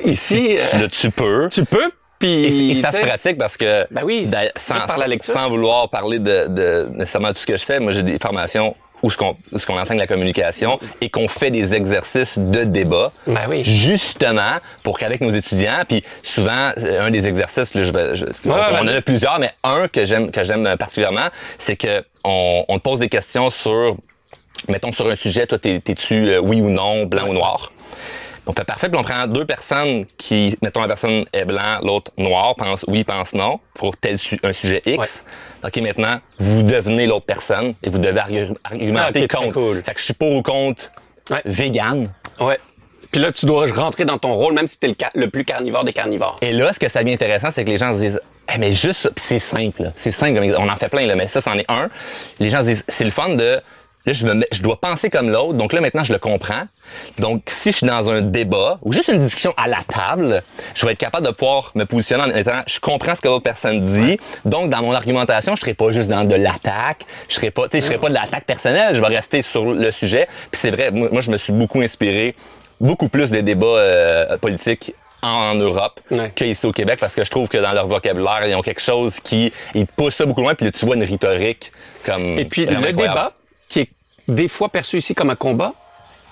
Ici, Tu, euh, tu peux. tu peux, puis... Et, ça se pratique parce que Ben oui, sans, par la lecture. sans vouloir parler de, de nécessairement tout ce que je fais, moi j'ai des formations où ce qu'on enseigne la communication et qu'on fait des exercices de débat, Ben oui. justement pour qu'avec nos étudiants, puis souvent c'est un des exercices, là, je vais, je- on, on en a plusieurs, mais un que j'aime que j'aime particulièrement, c'est que on, on te pose des questions sur, mettons sur un sujet, toi t'es- t'es-tu euh, oui ou non, blanc ou noir? On fait parfait, puis on prend deux personnes qui, mettons la personne est blanc, l'autre noir, pense oui, pense non, pour tel su- un sujet X. OK, maintenant, vous devenez l'autre personne et vous devez argu- argumenter Ah, contre. cool. Fait que je suis pour ou contre Ouais. vegan. Ouais. Puis là, tu dois rentrer dans ton rôle, même si t'es le, plus carnivore des carnivores. Et là, ce que ça devient intéressant, c'est que les gens se disent, Eh, mais juste, c'est simple, là. c'est simple, on en fait plein, là, mais ça, c'en est un. Les gens se disent, c'est le fun de, là, je, me mets- je dois penser comme l'autre, donc là, maintenant, je le comprends. Donc, si je suis dans un débat ou juste une discussion à la table, je vais être capable de pouvoir me positionner en étant, je comprends ce que l'autre personne dit, donc dans mon argumentation, je serai pas juste dans de l'attaque, je serai pas, tu sais, je serai pas de l'attaque personnelle, je vais rester sur le sujet. Puis c'est vrai, moi, je me suis beaucoup inspiré, beaucoup plus des débats euh, politiques en Europe Ouais. qu'ici au Québec parce que je trouve que dans leur vocabulaire, ils ont quelque chose qui ils poussent ça beaucoup loin puis là, tu vois une rhétorique comme Et puis, le incroyable. débat, qui est des fois perçu ici comme un combat,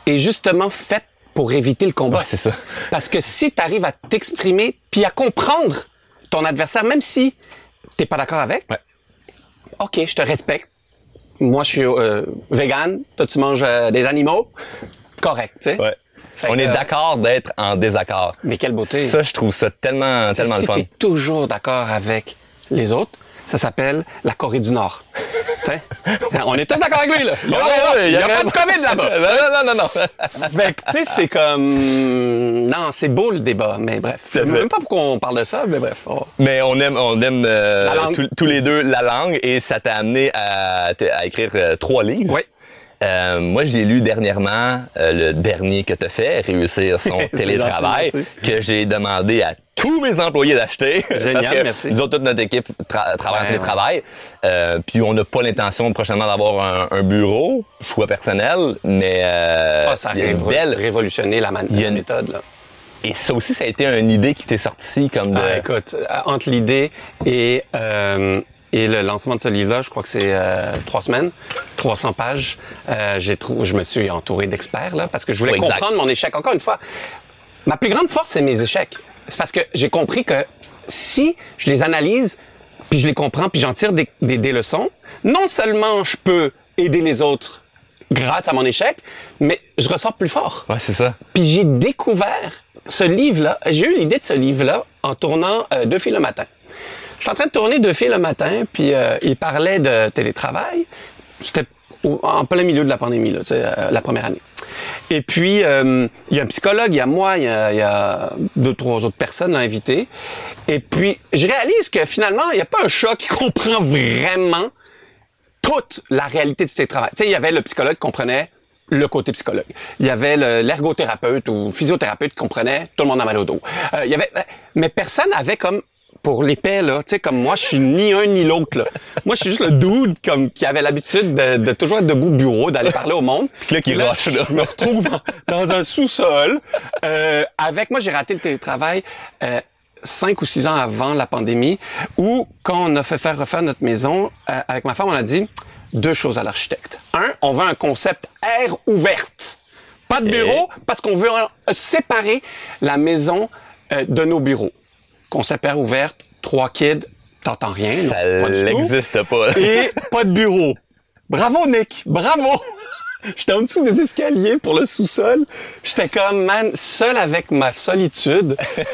est justement fait pour éviter le combat. Ouais, c'est ça. Parce que si tu arrives à t'exprimer puis à comprendre ton adversaire, même si t'es pas d'accord avec, Ouais. OK, je te respecte. Moi, je suis euh, vegan. Toi, tu manges euh, des animaux. Correct, tu sais. Ouais. On que, est euh, d'accord d'être en désaccord. Mais quelle beauté. Ça, je trouve ça tellement, tellement si le fun. toujours d'accord avec les autres, ça s'appelle la Corée du Nord. On est tous d'accord avec lui, là. Il y a, Ouais, pas de COVID là-bas. Non, non, non, non, que, tu sais, c'est comme... Non, c'est beau le débat, mais bref. Je sais même pas pourquoi on parle de ça, mais bref. oh. Mais on aime, on aime euh, tous- tous les deux la langue et ça t'a amené à, à écrire euh, trois livres. Oui. Euh, moi, je l'ai lu dernièrement, euh, le dernier que tu as fait, Réussir son télétravail, gentil, que j'ai demandé à tous mes employés d'acheter. Génial, parce que merci. Nous autres, toute notre équipe tra- travaille en Ouais, télétravail. Euh, puis on n'a pas l'intention prochainement d'avoir un, un bureau, choix personnel, mais euh, Ah, ça a belle... révolutionné la, man- méthode. Là. Et ça aussi, ça a été une idée qui t'est sortie comme de... Ah, écoute, entre l'idée et, euh, et le lancement de ce livre-là, je crois que c'est euh, trois semaines, 300 pages. Euh, j'ai je me suis entouré d'experts là parce que je voulais Oui, comprendre mon échec. Encore une fois, ma plus grande force, c'est mes échecs. C'est parce que j'ai compris que si je les analyse, puis je les comprends, puis j'en tire des, des, des leçons, non seulement je peux aider les autres grâce à mon échec, mais je ressors plus fort. Ouais, c'est ça. Puis j'ai découvert ce livre-là. J'ai eu l'idée de ce livre-là en tournant euh, Deux filles le matin. Je suis en train de tourner Deux filles le matin, puis euh, il parlait de télétravail. C'était en plein milieu de la pandémie, là, euh, la première année. Et puis, euh, il y a un psychologue, il y a moi, il y a, deux, trois autres personnes invitées. Et puis, je réalise que finalement, il n'y a pas un chat qui comprend vraiment toute la réalité du télétravail. Tu sais, il y avait le psychologue qui comprenait le côté psychologue. Il y avait le- l'ergothérapeute ou physiothérapeute qui comprenait tout le monde a mal au dos. Il y avait, mais personne avait comme pour l'épais là, tu sais comme moi je suis ni un ni l'autre là. Moi je suis juste le dude comme qui avait l'habitude de, de toujours être debout au bureau, d'aller parler au monde. là, qui Puis rush, là. Je me retrouve dans, dans un sous-sol euh, avec moi j'ai raté le télétravail. Euh, cinq ou six ans avant la pandémie, où quand on a fait faire refaire notre maison, euh, avec ma femme, on a dit deux choses à l'architecte. Un, on veut un concept air ouverte. Pas de bureau, parce qu'on veut euh, séparer la maison euh, de nos bureaux. Concept air ouverte, trois kids, t'entends rien. Ça n'existe pas. Et pas de bureau. Bravo, Nick. Bravo. J'étais en dessous des escaliers pour le sous-sol. J'étais comme, man, seul avec ma solitude.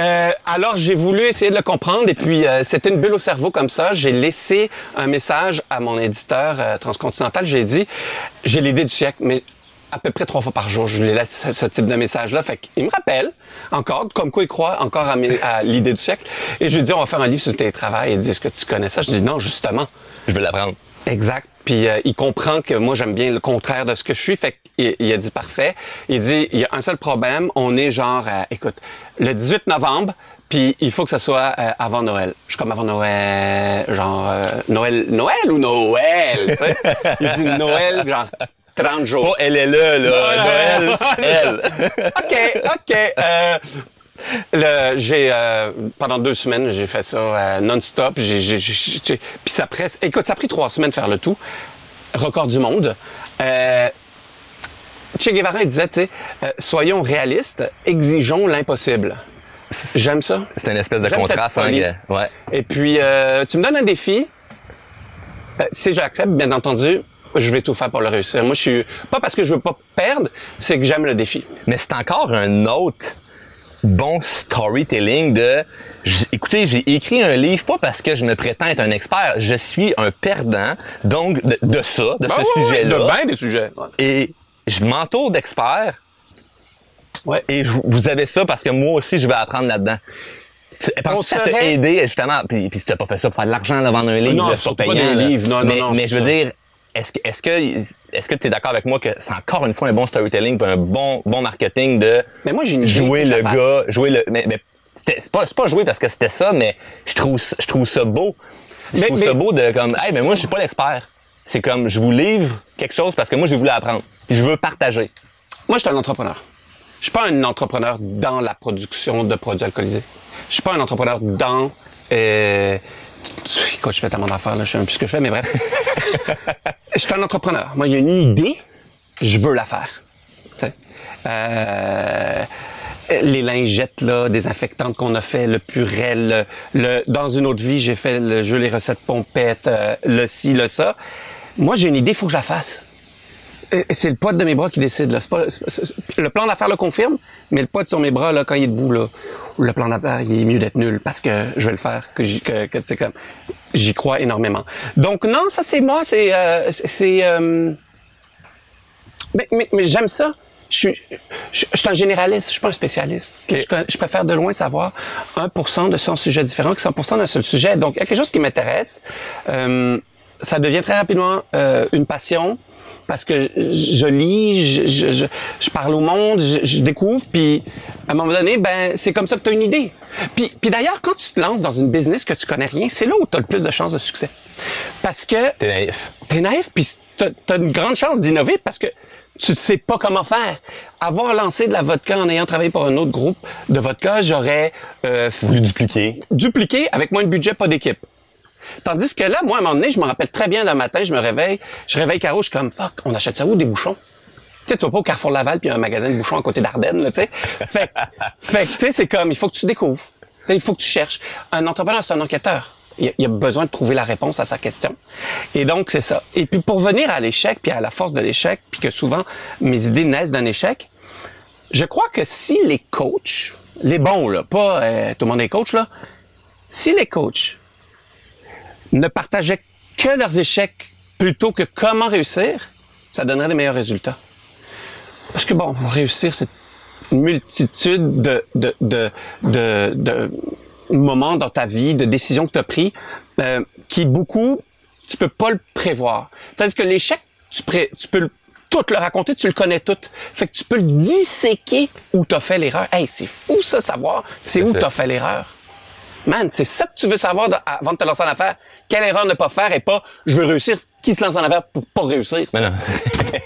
Euh, alors, j'ai voulu essayer de le comprendre et puis euh, c'était une bulle au cerveau comme ça. J'ai laissé un message à mon éditeur euh, transcontinental. J'ai dit, j'ai l'idée du siècle, mais à peu près trois fois par jour, je lui laisse ce, ce type de message-là. Fait qu'il me rappelle encore, comme quoi il croit encore à, l'idée du siècle. Et je lui dis, on va faire un livre sur le télétravail. Il dit, est-ce que tu connais ça? Je dis, non, justement. Je veux l'apprendre. Exact. Puis euh, il comprend que moi j'aime bien le contraire de ce que je suis. Fait qu'il il a dit parfait. Il dit il y a un seul problème. On est genre, euh, écoute, le 18 novembre. Puis il faut que ça soit euh, avant Noël. Je suis comme avant Noël, genre Noël, Noël ou Noël. il dit Noël, genre 30 jours. Oh, elle est là, là. Noël, elle. OK, OK. Euh, le- j'ai euh, pendant deux semaines j'ai fait ça euh, non-stop. J'ai, j'ai, j'ai- j'ai- puis ça presse. Écoute, ça a pris trois semaines de faire le tout. Record du monde. Euh, Che Guevara il disait, tu sais, euh, soyons réalistes, exigeons l'impossible. J'aime ça. C'est une espèce de J'aime contraste. hein, ouais. Et puis, euh, tu me donnes un défi. Euh, si j'accepte, bien entendu, je vais tout faire pour le réussir. Moi, je suis pas parce que je veux pas perdre, c'est que j'aime le défi. Mais c'est encore un autre bon storytelling de écoutez j'ai écrit un livre pas parce que je me prétends être un expert je suis un perdant donc de, de ça de Ben ce ouais, ouais, sujet là De bien des sujets. Et je m'entoure d'experts Ouais. et vous avez ça parce que moi aussi je vais apprendre là-dedans C'est- parce On que ça t'a aidé justement puis, puis si t'as pas fait ça pour faire de l'argent là, vendre un livre non, surtout pas des livres. Non, non, mais, non, mais c'est je veux ça. dire est-ce que est-ce que est-ce que tu es d'accord avec moi que c'est encore une fois un bon storytelling un bon bon marketing de Mais moi, j'ai une jouer le je gars, jouer le mais, c'est pas c'est pas jouer parce que c'était ça mais je trouve ça- je trouve ça beau. Je Mais- trouve mais- ça beau de comme hey mais moi je suis pas l'expert. C'est comme je vous livre quelque chose parce que moi j'ai voulu apprendre. Puis je veux partager. Moi, je suis un entrepreneur. Je suis pas un entrepreneur dans la production de produits alcoolisés. Je suis pas un entrepreneur dans... Euh, écoute, je fais tellement d'affaires, là, je sais plus ce que je fais, mais bref. je suis un entrepreneur. Moi, il y a une idée, je veux la faire. Euh, les lingettes là, désinfectantes qu'on a fait, le purel, le, le- dans une autre vie, j'ai fait le jeu les recettes pompettes, euh, le ci, le ça. Moi, j'ai une idée, il faut que je la fasse. Et c'est le poids de mes bras qui décide. Là. Pas, le plan d'affaires le confirme, mais le poids sur mes bras, là, quand il est debout, là, le plan d'affaires, il est mieux d'être nul parce que je vais le faire, que comme, j'y crois énormément. Donc non, ça c'est moi, c'est, euh, c'est, euh, mais, mais, mais j'aime ça. Je suis, je, je suis un généraliste, je suis pas un spécialiste. Je, préfère de loin savoir 1% de 100 sujets différents que 100% d'un seul sujet. Donc, il y a quelque chose qui m'intéresse. Euh, ça devient très rapidement euh, une passion parce que je lis, je, je, je, parle au monde, je, je, découvre, puis à un moment donné, ben c'est comme ça que tu as une idée. Puis, puis d'ailleurs, quand tu te lances dans une business que tu connais rien, c'est là où tu as le plus de chances de succès. Parce que... T'es naïf. T'es naïf, puis t'as as une grande chance d'innover parce que tu sais pas comment faire. Avoir lancé de la vodka en ayant travaillé pour un autre groupe de vodka, j'aurais... Euh, Voulu dupliquer. Dupliquer avec moins de budget, pas d'équipe. Tandis que là, moi, à un moment donné, je me rappelle très bien d'un matin, je me réveille, je réveille Caro, je suis comme, fuck, on achète ça où, des bouchons? Tu sais, tu vas pas au Carrefour Laval puis un magasin de bouchons à côté d'Ardennes, là, tu sais. Fait, fait tu sais, c'est comme, il faut que tu découvres. il faut que tu cherches. Un entrepreneur, c'est un enquêteur. Il a, besoin de trouver la réponse à sa question. Et donc, c'est ça. Et puis, pour venir à l'échec, puis à la force de l'échec, puis que souvent, mes idées naissent d'un échec, je crois que si les coachs, les bons, là, pas euh, tout le monde est coach, là, si les coachs ne partageaient que leurs échecs plutôt que comment réussir, ça donnerait les meilleurs résultats. Parce que bon, réussir, c'est une multitude de, de, de, de, de moments dans ta vie, de décisions que tu as pris, euh, qui beaucoup, tu peux pas le prévoir. C'est-à-dire que l'échec, tu, tu peux tout le raconter, tu le connais tout. Fait que tu peux le disséquer où tu as fait l'erreur. Hey, c'est fou ça, savoir c'est où tu as fait l'erreur. Man, c'est ça que tu veux savoir avant de te lancer en affaires. Quelle erreur ne pas faire et pas je veux réussir. Qui se lance en affaires pour pas réussir? Mais non.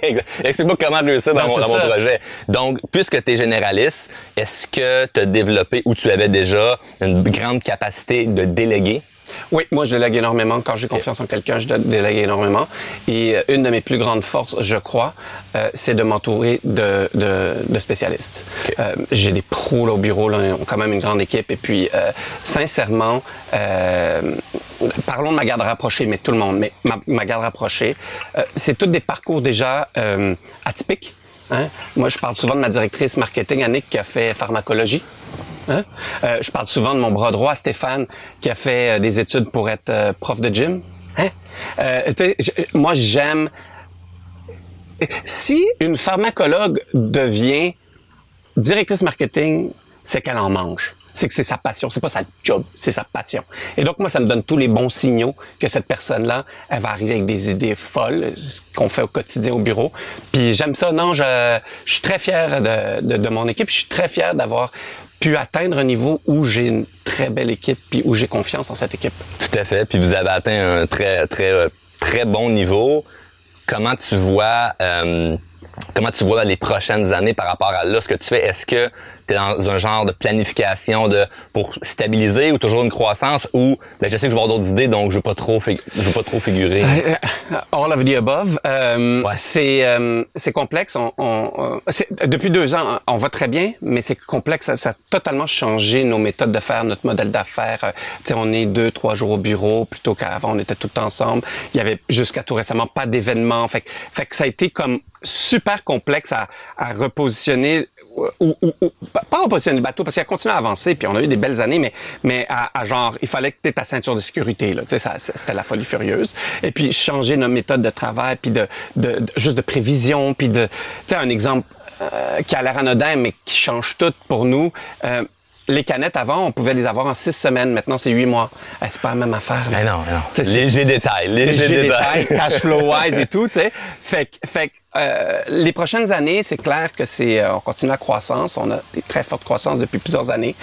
Explique-moi comment réussir dans, mon, dans mon, projet. Donc, puisque tu es généraliste, est-ce que tu as développé ou tu avais déjà une grande capacité de déléguer? Oui, moi je délègue énormément. Quand j'ai confiance en quelqu'un, je délègue énormément. Et euh, une de mes plus grandes forces, je crois, euh, c'est de m'entourer de, de, de, spécialistes. Euh, j'ai des pros là, au bureau, là, ont quand même une grande équipe. Et puis, euh, sincèrement, euh, parlons de ma garde rapprochée, mais tout le monde, mais ma, ma garde rapprochée, c'est tous des parcours déjà atypiques. Hein? Moi, je parle souvent de ma directrice marketing, Annick, qui a fait pharmacologie. Hein? Euh, je parle souvent de mon bras droit, Stéphane, qui a fait euh, des études pour être euh, prof de gym. Hein? Euh, moi, j'aime... Si une pharmacologue devient directrice marketing, c'est qu'elle en mange c'est que c'est sa passion, c'est pas sa job, c'est sa passion. Et donc moi, ça me donne tous les bons signaux que cette personne-là, elle va arriver avec des idées folles, ce qu'on fait au quotidien au bureau. Puis j'aime ça. Non, je, je, suis très fier de, de, de mon équipe. Je suis très fier d'avoir pu atteindre un niveau où j'ai une très belle équipe puis où j'ai confiance en cette équipe. Tout à fait. Puis vous avez atteint un très très très bon niveau. Comment tu vois euh, comment tu vois les prochaines années par rapport à là ce que tu fais? Est-ce que tu es dans un genre de planification de pour stabiliser ou toujours une croissance ou ben, je sais que je vais avoir d'autres idées donc je veux pas trop je veux pas trop figurer. Euh, all of the above. Euh, ouais. C'est euh, c'est complexe. On, on depuis deux ans, on va très bien, mais c'est complexe. Ça, ça, a totalement changé nos méthodes de faire, notre modèle d'affaires. Euh, sais, on est deux, trois jours au bureau plutôt qu'avant on était tout ensemble. Il y avait jusqu'à tout récemment pas d'événements. Fait, fait que ça a été comme super complexe à, à repositionner ou, ou, ou, pas repositionner le bateau parce qu'il a continué à avancer puis on a eu des belles années mais mais à, à genre il fallait que tu ta ceinture de sécurité là tu sais c'était la folie furieuse et puis changer nos méthodes de travail puis de, de, de juste de prévision puis de tu sais un exemple euh, qui a l'air anodin mais qui change tout pour nous euh, les canettes avant, on pouvait les avoir en six semaines. Maintenant, c'est huit mois. Eh, c'est pas la même affaire. Mais non, non. Léger détail. Léger, léger détail. cash flow wise et tout, tu sais. Fait, fait euh, les prochaines années, c'est clair que c'est, euh, on continue la croissance. On a des très fortes croissances depuis plusieurs années.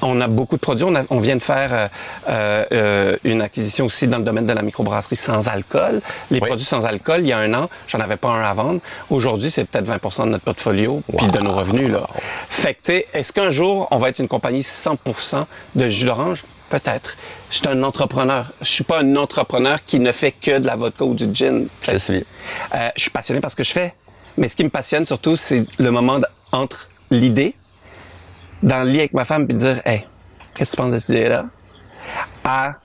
On a beaucoup de produits. On, a, on vient de faire euh, une acquisition aussi dans le domaine de la microbrasserie sans alcool. Les oui. produits sans alcool, il y a un an, j'en avais pas un à vendre. Aujourd'hui, c'est peut-être 20% de notre portfolio wow. puis de nos revenus. Là. Fait que, tu sais, est-ce qu'un jour, on va être une compagnie 100 de jus d'orange? Peut-être. Je suis un entrepreneur. Je suis pas un entrepreneur qui ne fait que de la vodka ou du gin. Je suis. Euh, je suis passionné par ce que je fais. Mais ce qui me passionne surtout, c'est le moment entre l'idée, dans le lit avec ma femme, puis dire, hey, qu'est-ce que tu penses de cette idée-là? À,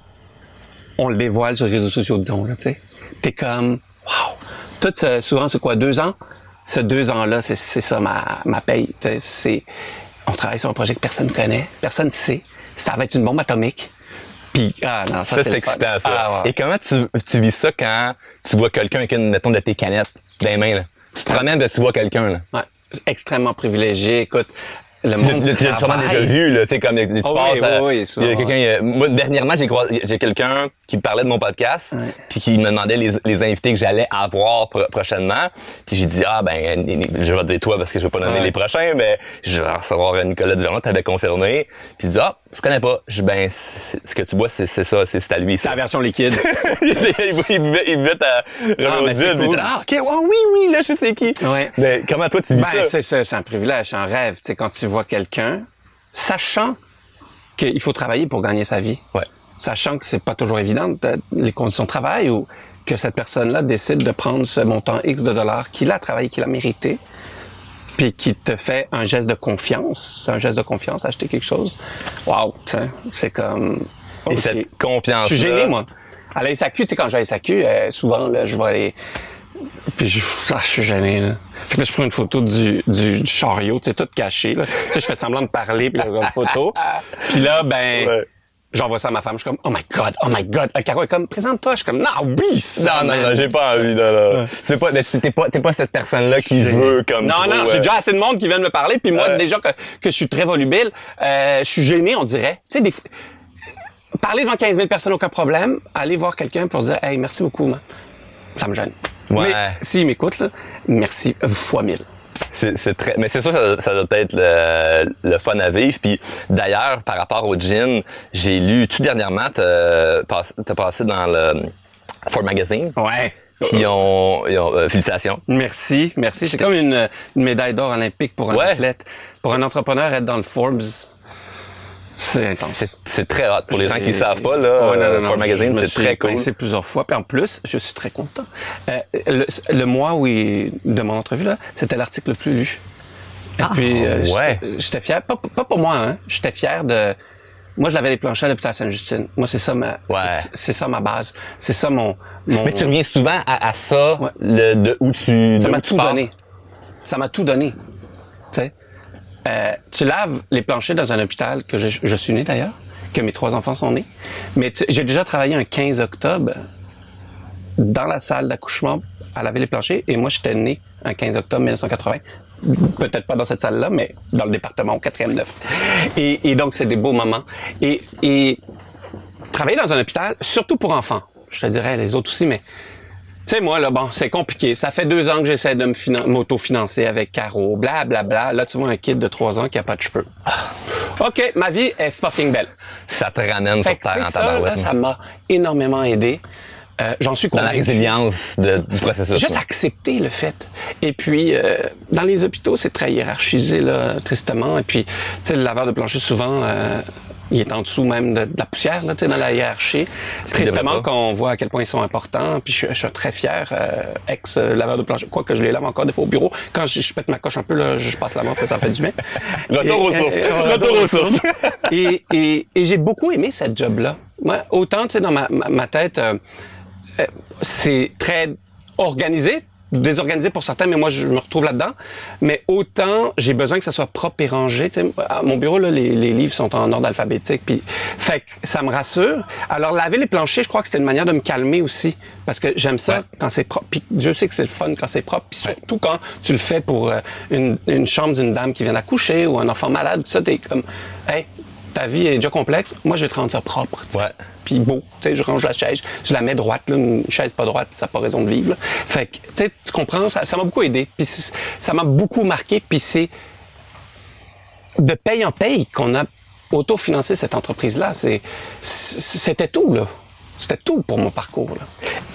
on le dévoile sur les réseaux sociaux, disons, là, tu sais. T'es comme, wow! Tout ce, souvent, c'est quoi, deux ans? Ce deux ans-là, c'est ça ma, ma paye. C'est, on travaille sur un projet que personne connaît, personne sait ça va être une bombe atomique. Puis, ah non, ça, ça c'est excitant, ça. Ah, ouais. Et comment tu, tu vis ça quand tu vois quelqu'un avec une, mettons, de tes canettes dans les mains, là? Tu te promènes, ben, tu vois quelqu'un, là. Ouais. Extrêmement privilégié. Écoute, le Tu monde tu l'as sûrement déjà vu, là, tu sais, comme tu Oh passes, oui, oui, oui, il y a quelqu'un, moi, dernièrement, j'ai quelqu'un qui me parlait de mon podcast, puis qui me demandait les, les invités que j'allais avoir pro- prochainement, puis j'ai dit, ah, ben, je vais te dire toi parce que je vais pas nommer Ouais. les prochains, mais je vais recevoir Nicolas Duvernay, t'avais confirmé, puis il dit, ah, je connais pas. Je dis, ben, ce que tu bois, c'est ça, c'est à lui, C'est la version liquide. il buvait, il buvait ta il cool. était là, ah, ok, ouais, oui, oui, là, je sais qui. Ouais. Mais comment toi, tu vis Ben, ça? c'est, un privilège, c'est un rêve. Tu sais, quand tu vois quelqu'un, sachant qu'il faut travailler pour gagner sa vie, Ouais. Sachant que c'est pas toujours évident, les conditions de travail, ou que cette personne-là décide de prendre ce montant X de dollars qu'il a travaillé, qu'il a mérité, puis qui te fait un geste de confiance, un geste de confiance, acheter quelque chose. Sais, c'est comme... Et cette confiance Je suis gêné, moi. À la SAQ, tu sais, quand j'ai à la SAQ, euh, souvent, là, je vais aller... Puis je, ah, je suis gêné, là. Fait que là, je prends une photo du, du, du chariot, tu sais, tout caché, là. Tu sais, je fais semblant de parler, puis là, comme photo. Puis là, ben... Ouais. J'envoie ça à ma femme, je suis comme, oh my god, oh my god. Euh, Caro est comme, présente-toi. Je suis comme, non, oui, ça, Non, non, non, j'ai pas envie, non, non. C'est pas, t'es pas, t'es pas cette personne-là qui veut comme Non, trop, non, euh, j'ai déjà assez de monde qui vient de me parler, puis moi, déjà que, que je suis très volubile, euh, je suis gêné, on dirait. Tu sais, des parler devant 15 000 personnes, aucun problème. Aller voir quelqu'un pour dire, hey, merci beaucoup, man. Ça me gêne. Ouais. Mais s'il m'écoute, là, merci fois mille. C'est, très, mais c'est sûr, ça, ça doit être le, le fun à vivre. Puis d'ailleurs, par rapport au gin, j'ai lu tout dernièrement, t'as t'as passé dans le Ford Magazine. Ouais. Ils ont, ils ont- euh, félicitations. Merci, merci. C'est comme une, une médaille d'or olympique pour un Ouais. athlète. Pour un entrepreneur, être dans le Forbes, c'est intense. C'est, c'est très hot. Pour les gens qui ne savent pas, là, Ouais, non, non, euh, non, Magazine, c'est très cool. pincé plusieurs fois. Puis en plus, je suis très content. Euh, le, le mois où il- de mon entrevue, là, c'était l'article le plus lu. Et puis, euh, j'étais- ouais. j'étais fier, pas, pas pour moi, hein. J'étais fier de... Moi, je l'avais les planchers à l'hôpital Sainte-Justine. Moi, c'est ça ma, Ouais. c'est- c'est ça ma base. C'est ça mon, mon, Mais tu reviens souvent à, à ça, Ouais. le, de où tu. ça m'a tout pars? donné. Ça m'a tout donné. Tu sais, Euh, tu laves les planchers dans un hôpital que je, suis né d'ailleurs, que mes trois enfants sont nés. Mais j'ai déjà travaillé un 15 octobre dans la salle d'accouchement à laver les planchers et moi j'étais né un 15 octobre 1980. Peut-être pas dans cette salle-là, mais dans le département au 4e 9. Et, donc c'est des beaux moments. Et, et travailler dans un hôpital, surtout pour enfants, je te dirais les autres aussi, mais sais, moi, là, bon, c'est compliqué. Ça fait deux ans que j'essaie de me finan- m'auto-financer avec Caro, bla, bla, bla. Là, tu vois un kid de trois ans qui a pas de cheveux. OK, ma vie est fucking belle. Ça te ramène Fait sur terre en ça, là, ça m'a énormément aidé. Euh, J'en suis Dans la convaincu. résilience de- du processus. Juste accepter le fait. Et puis, euh, dans les hôpitaux, c'est très hiérarchisé, là, tristement. Et puis, tu sais, le laveur de plancher, souvent, euh, il est en dessous même de, de la poussière, là, tu sais, dans la hiérarchie. Tristement, devrait pas? quand on voit à quel point ils sont importants. Puis, je, suis- je suis très fier, euh, ex-laveur de plancher. Quoique je les lave encore des fois au bureau. Quand je, je pète ma coche un peu, là, je passe la main, ça fait du bien. Retour aux Et- sources. et- et- Retour aux sources. et, et, et j'ai beaucoup aimé cette job-là. Moi, autant, tu sais, dans ma, ma, ma tête, euh, c'est très organisé, désorganisé pour certains, mais moi, je me retrouve là-dedans. Mais autant, j'ai besoin que ça soit propre et rangé. Tu sais, à mon bureau, là, les, les livres sont en ordre alphabétique, puis fait que ça me rassure. Alors, laver les planchers, je crois que c'était une manière de me calmer aussi, parce que j'aime ça Ouais. quand c'est propre. Puis Dieu sait que c'est le fun quand c'est propre, puis surtout quand tu le fais pour euh, une, une chambre d'une dame qui vient d'accoucher ou un enfant malade, tout ça, t'es comme, hey, ta vie est déjà complexe, moi, je vais te rendre ça propre. Ouais. puis beau. Tu sais, je range la chaise, je la mets droite. Là, une chaise pas droite, ça n'a pas raison de vivre. là. Fait que, tu sais, tu comprends, ça m'a beaucoup aidé. Puis ça m'a beaucoup marqué. Puis c'est de paye en paye qu'on a autofinancé cette entreprise-là. C'était tout, là. C'était tout pour mon parcours, là.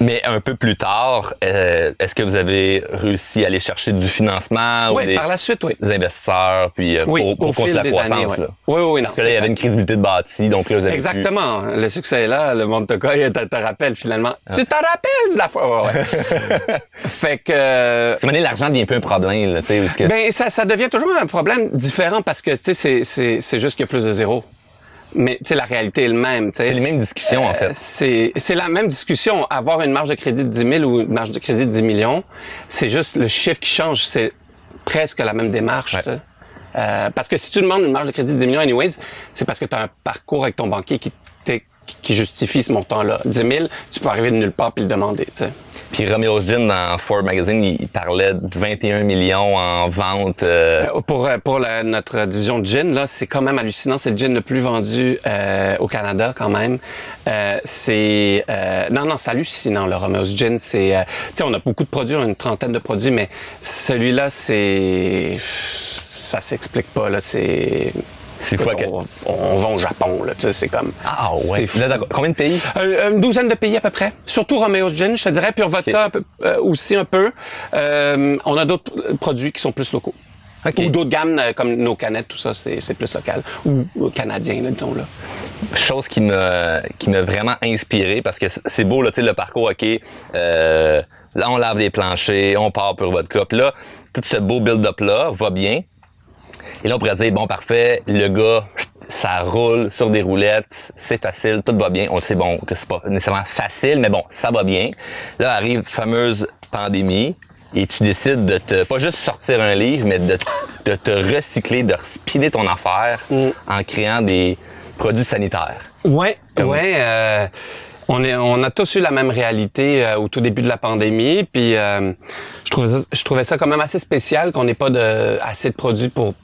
Mais un peu plus tard, euh, est-ce que vous avez réussi à aller chercher du financement ou Oui, des, par la suite, oui. des investisseurs puis euh, Oui, pour, la croissance années, là? Oui, oui, non. Parce que là, il y avait une crédibilité de bâti, donc là, vous avez pu- Exactement. Le succès est là, le monde te cogne, te, te rappelle finalement. Ah. Tu t'en rappelles de la fois? Ouais, ouais. fait que... euh, maintenant, l'argent devient un peu un problème, là, tu sais, que- Ben, ça, ça devient toujours un problème différent parce que, tu sais, c'est- c'est c'est juste qu'il y a plus de zéro. Mais, la réalité est le même, c'est les mêmes discussions, en Euh, fait. C'est la même discussion. Avoir une marge de crédit de 10 000 ou une marge de crédit de 10 millions, c'est juste le chiffre qui change. C'est presque la même démarche. Ouais. Euh, parce que si tu demandes une marge de crédit de 10 millions anyways, c'est parce que tu as un parcours avec ton banquier qui, qui justifie ce montant-là. 10 000, tu peux arriver de nulle part puis le demander. Puis Romeo's Gin dans Forbes Magazine, il parlait de 21 millions en vente. euh, Euh, Pour, euh, pour la- notre division de gin, là, c'est quand même hallucinant. C'est le gin le plus vendu euh, au Canada, quand même. Euh, c'est euh, non, non, c'est hallucinant. Le Romeo's Gin, c'est, tu sais, on a beaucoup de produits, on a une trentaine de produits, mais celui-là, c'est, ça s'explique pas là. C'est, C'est à quel- on, on va au Japon là. Tu sais, c'est comme. Ah ouais. Là, combien de pays? Euh, une douzaine de pays à peu près. Surtout Romeo's Gin, je te dirais. Pure Vodka un peu, euh, aussi un peu. Euh, on a d'autres produits qui sont plus locaux. OK. Ou d'autres gammes euh, comme nos canettes, tout ça, c'est plus local. Ou canadien, là, disons là. chose qui m'a qui m'a vraiment inspiré parce que c'est beau là tu sais le parcours ok euh, là on lave des planchers on part pour votre couple là tout ce beau build up là va bien et là on pourrait dire bon parfait le gars ça roule sur des roulettes c'est facile tout va bien on le sait bon que c'est pas nécessairement facile mais bon ça va bien là arrive fameuse pandémie et tu décides de te pas juste sortir un livre mais de, de te recycler de spinner ton affaire en créant des produits sanitaires Ouais, Comme- ouais. euh, on, est, on a tous eu la même réalité euh, au tout début de la pandémie. Puis euh, je, trouvais ça, je trouvais ça quand même assez spécial qu'on n'ait pas de, assez de produits pour,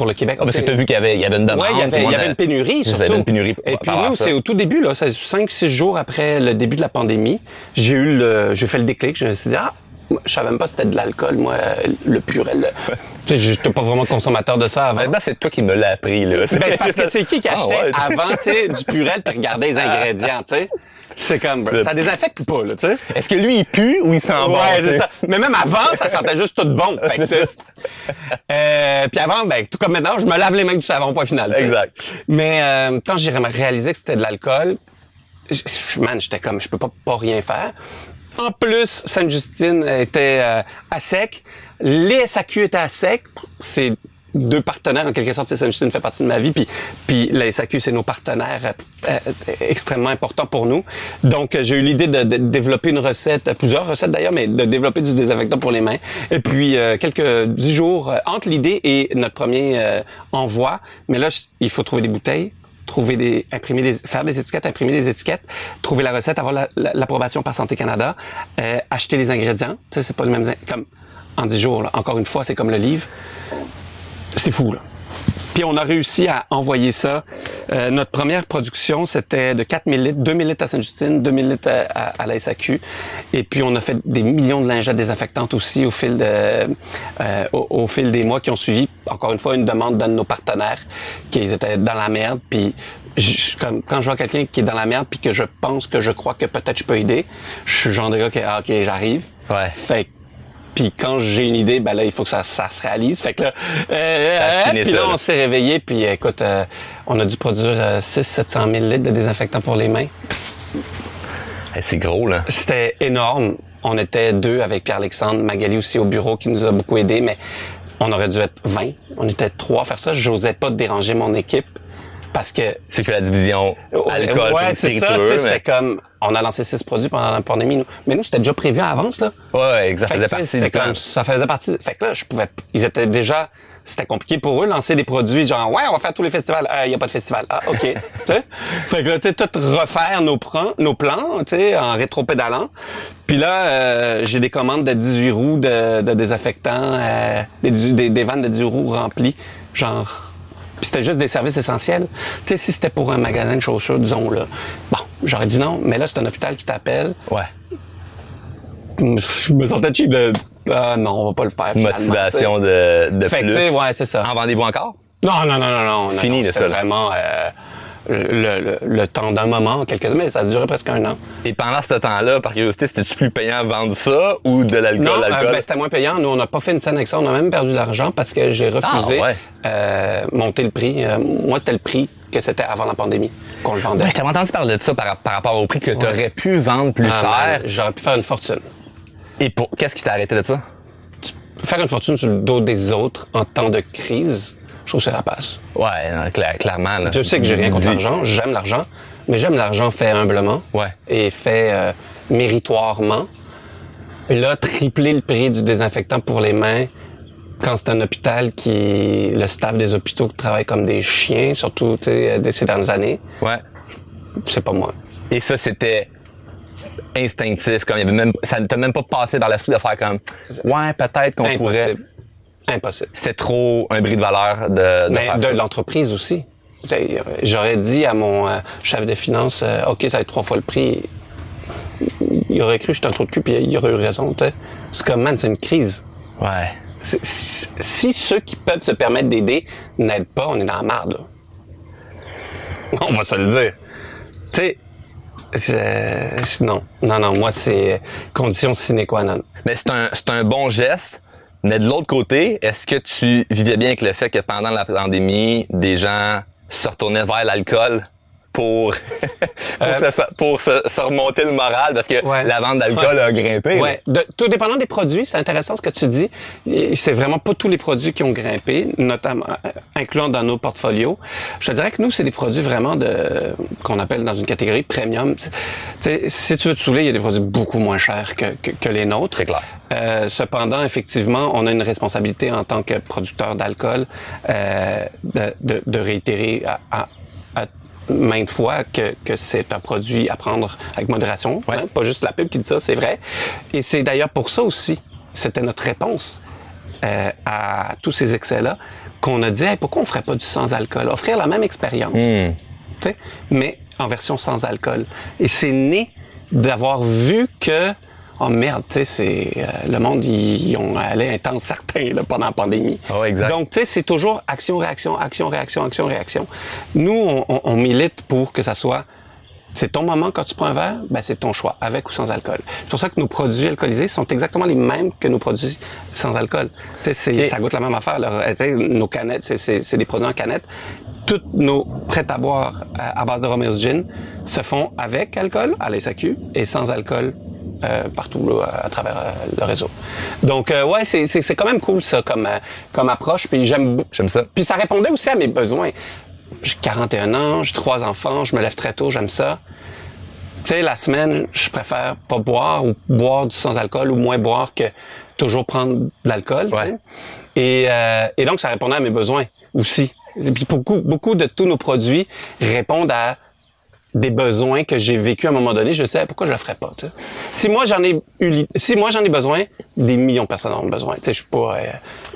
pour le Québec. Parce que tu as vu qu'il y avait, il y avait une demande. Ouais, il y avait, il y une pénurie, surtout. Il y avait une pénurie. Et puis nous, c'est au tout début, là, c'est 5-6 jours après le début de la pandémie, j'ai eu le, j'ai fait le déclic, je me suis dit, ah, je savais même pas si c'était de l'alcool, moi, euh, le purel. tu sais, j'étais pas vraiment consommateur de ça avant. Maintenant, c'est toi qui me l'as appris, là. Ben, parce que c'est qui qui Ah, achetait ouais. avant, tu sais, du purel puis regardait les ingrédients, tu sais? C'est comme, bro, ça désinfecte ou pas, là, tu sais? Est-ce que lui, il pue ou il sent bon? Ouais, c'est ça. Mais même avant, ça sentait juste tout bon. Fait que, euh, puis avant, ben, tout comme maintenant, je me lave les mains du savon, point final. Exact. Mais euh, quand j'ai réalisé que c'était de l'alcool, man, j'étais comme, je peux pas, pas rien faire. En plus, Sainte-Justine était euh, à sec. Les SAQ étaient à sec. C'est deux partenaires, en quelque sorte. Sainte-Justine fait partie de ma vie. Puis, puis la SAQ, c'est nos partenaires euh, euh, extrêmement importants pour nous. Donc, j'ai eu l'idée de, développer une recette, plusieurs recettes d'ailleurs, mais de développer du désinfectant pour les mains. Et puis, euh, quelques dix jours entre l'idée et notre premier envoi. Mais là, il faut trouver des bouteilles trouver des, imprimer des, faire des étiquettes, imprimer des étiquettes, trouver la recette, avoir la- la- l'approbation par Santé Canada, euh, acheter les ingrédients. Sais, c'est pas le même, comme en 10 jours, encore une fois, c'est comme le livre. C'est fou, là. Puis on a réussi à envoyer ça. Euh, notre première production, c'était de 4000 litres, 2000 litres à Sainte-Justine, 2000 litres à, à- à la SAQ. Et puis on a fait des millions de lingettes désinfectantes aussi au fil, de, euh, au, au fil des mois qui ont suivi. Encore une fois, une demande d'un de nos partenaires qui étaient dans la merde. Puis je- comme, quand je vois quelqu'un qui est dans la merde puis que je pense que je crois que peut-être je peux aider, je suis le genre de gars qui, ah, OK, j'arrive. Ouais. Fait que puis quand j'ai une idée, ben là, il faut que ça, ça se réalise. Fait que là, euh, euh, puis là, on s'est réveillé. Puis écoute, euh, on a dû produire euh, 600-700 000 litres de désinfectant pour les mains. Eh, c'est gros, là. C'était énorme. On était deux avec Pierre-Alexandre, Magali aussi au bureau qui nous a beaucoup aidés, mais on aurait dû être 20. On était trois à faire ça. J'osais pas déranger mon équipe parce que C'est que la division alcool ouais, c'est ça. sais, C'était mais- comme, on a lancé six produits pendant la pandémie. nous. Mais nous, c'était déjà prévu à avance là. Ouais, exact. Ça faisait partie comme, ça faisait partie. Fait que là, je pouvais. Ils étaient déjà. C'était compliqué pour eux lancer des produits genre ouais on va faire tous les festivals il y a pas de festival ah ok tu sais? Fait que là tu sais tout refaire nos plans nos plans tu sais en rétro-pédalant puis là euh, j'ai des commandes de 18 roues de, de désinfectants euh, des, des, des vannes de 18 roues remplies genre puis c'était juste des services essentiels. Tu sais, si c'était pour un magasin de chaussures, disons, là, bon, j'aurais dit non, mais là, c'est un hôpital qui t'appelle. Ouais. Je me sentais cheap de. Ah non, on va pas le faire. Une motivation de, de Fait que, plus. tu sais, ouais, c'est ça. En vendez-vous encore? Non, non, non, non, non. Fini, non, ça, là. vraiment euh, le, le, le temps d'un moment, quelques mais ça a duré presque un an. Et pendant ce temps-là, par curiosité, c'était-tu plus payant à vendre ça ou de l'alcool? Non, euh, l'alcool? ben, c'était moins payant. Nous, on n'a pas fait une scène avec ça. On a même perdu de l'argent parce que j'ai refusé Ah, ouais. euh, monter le prix. Euh, moi, c'était le prix que c'était avant la pandémie qu'on le vendait. Ouais, je t'avais entendu parler de ça par, par rapport au prix que tu aurais pu vendre plus Ah, cher. man, J'aurais pu faire une fortune. Et pour qu'est-ce qui t'a arrêté de ça? Faire une fortune sur le dos des autres en temps de crise, je trouve que c'est rapace. Ouais, clairement. Là. Je sais que j'ai rien contre l'argent, j'aime l'argent, mais j'aime l'argent fait humblement Ouais. et fait euh, méritoirement. Et là, tripler le prix du désinfectant pour les mains quand c'est un hôpital qui... Le staff des hôpitaux qui travaille comme des chiens, surtout ces dernières années, Ouais. c'est pas moi. Et ça, c'était instinctif, comme il y avait même, ça ne t'a même pas passé dans l'esprit de faire comme, ouais, peut-être qu'on pourrait. Impossible. C'était trop un bris de valeur de, de Mais faire de ça. l'entreprise aussi. J'aurais dit à mon euh, chef de finances, euh, OK, ça va être trois fois le prix. Il aurait cru que j'étais un trou de cul, puis il aurait eu raison. C'est comme, man, c'est une crise. Ouais. C'est- Si, si ceux qui peuvent se permettre d'aider n'aident pas, on est dans la marde. là. On va se le dire. Tu sais, non, non, non, moi, c'est condition sine qua non. Mais c'est un, c'est un bon geste. Mais de l'autre côté, est-ce que tu vivais bien avec le fait que pendant la pandémie, des gens se retournaient vers l'alcool? Pour, pour, se, pour se, se remonter le moral parce que Euh, Ouais. la vente d'alcool a grimpé? là. Ouais, de- tout dépendant des produits, c'est intéressant ce que tu dis. C'est vraiment pas tous les produits qui ont grimpé, notamment euh, incluant dans nos portfolios. Je te dirais que nous, c'est des produits vraiment de qu'on appelle dans une catégorie premium. Si tu veux te saouler, il y a des produits beaucoup moins chers que, que, que les nôtres. C'est clair. Euh, cependant, effectivement, on a une responsabilité en tant que producteur d'alcool euh, de, de, de réitérer à maintes fois que, que c'est un produit à prendre avec modération. Ouais. hein. Pas juste la pub qui dit ça, c'est vrai. Et c'est d'ailleurs pour ça aussi, c'était notre réponse euh, à tous ces excès-là, qu'on a dit Hey, pourquoi on ferait pas du sans-alcool? Offrir la même expérience, sais, mais en version sans alcool. Et c'est né d'avoir vu que Oh merde, tu sais, c'est euh, le monde ils, ont allé un temps certain là, pendant la pandémie. Ouais, exact. Donc tu sais, c'est toujours action réaction action réaction action réaction. Nous on, on- on milite pour que ça soit c'est ton moment quand tu prends un verre, ben c'est ton choix, avec ou sans alcool. C'est pour ça que nos produits alcoolisés sont exactement les mêmes que nos produits sans alcool. Tu sais, c'est- Ok. ça goûte la même affaire. là. Nos canettes, c'est- des produits en canette. Toutes nos prêts à boire à, à base de Romeo's Gin se font avec alcool à la SAQ et sans alcool euh, partout là, à travers euh, le réseau. Donc euh, ouais, c'est c'est c'est quand même cool ça comme euh, comme approche. Puis j'aime beaucoup. J'aime ça. Puis ça répondait aussi à mes besoins. J'ai 41 ans, j'ai trois enfants, je me lève très tôt, j'aime ça. Tu sais, la semaine, je préfère pas boire ou boire du sans-alcool ou moins boire que toujours prendre de l'alcool. Ouais. Et, euh, et donc, ça répondait à mes besoins aussi. Et puis beaucoup, beaucoup de tous nos produits répondent à des besoins que j'ai vécu à un moment donné. Je sais pourquoi je le ferais pas. tu sais. Si moi j'en ai eu, si moi j'en ai besoin, des millions de personnes en ont besoin. Tu sais, je suis pas euh,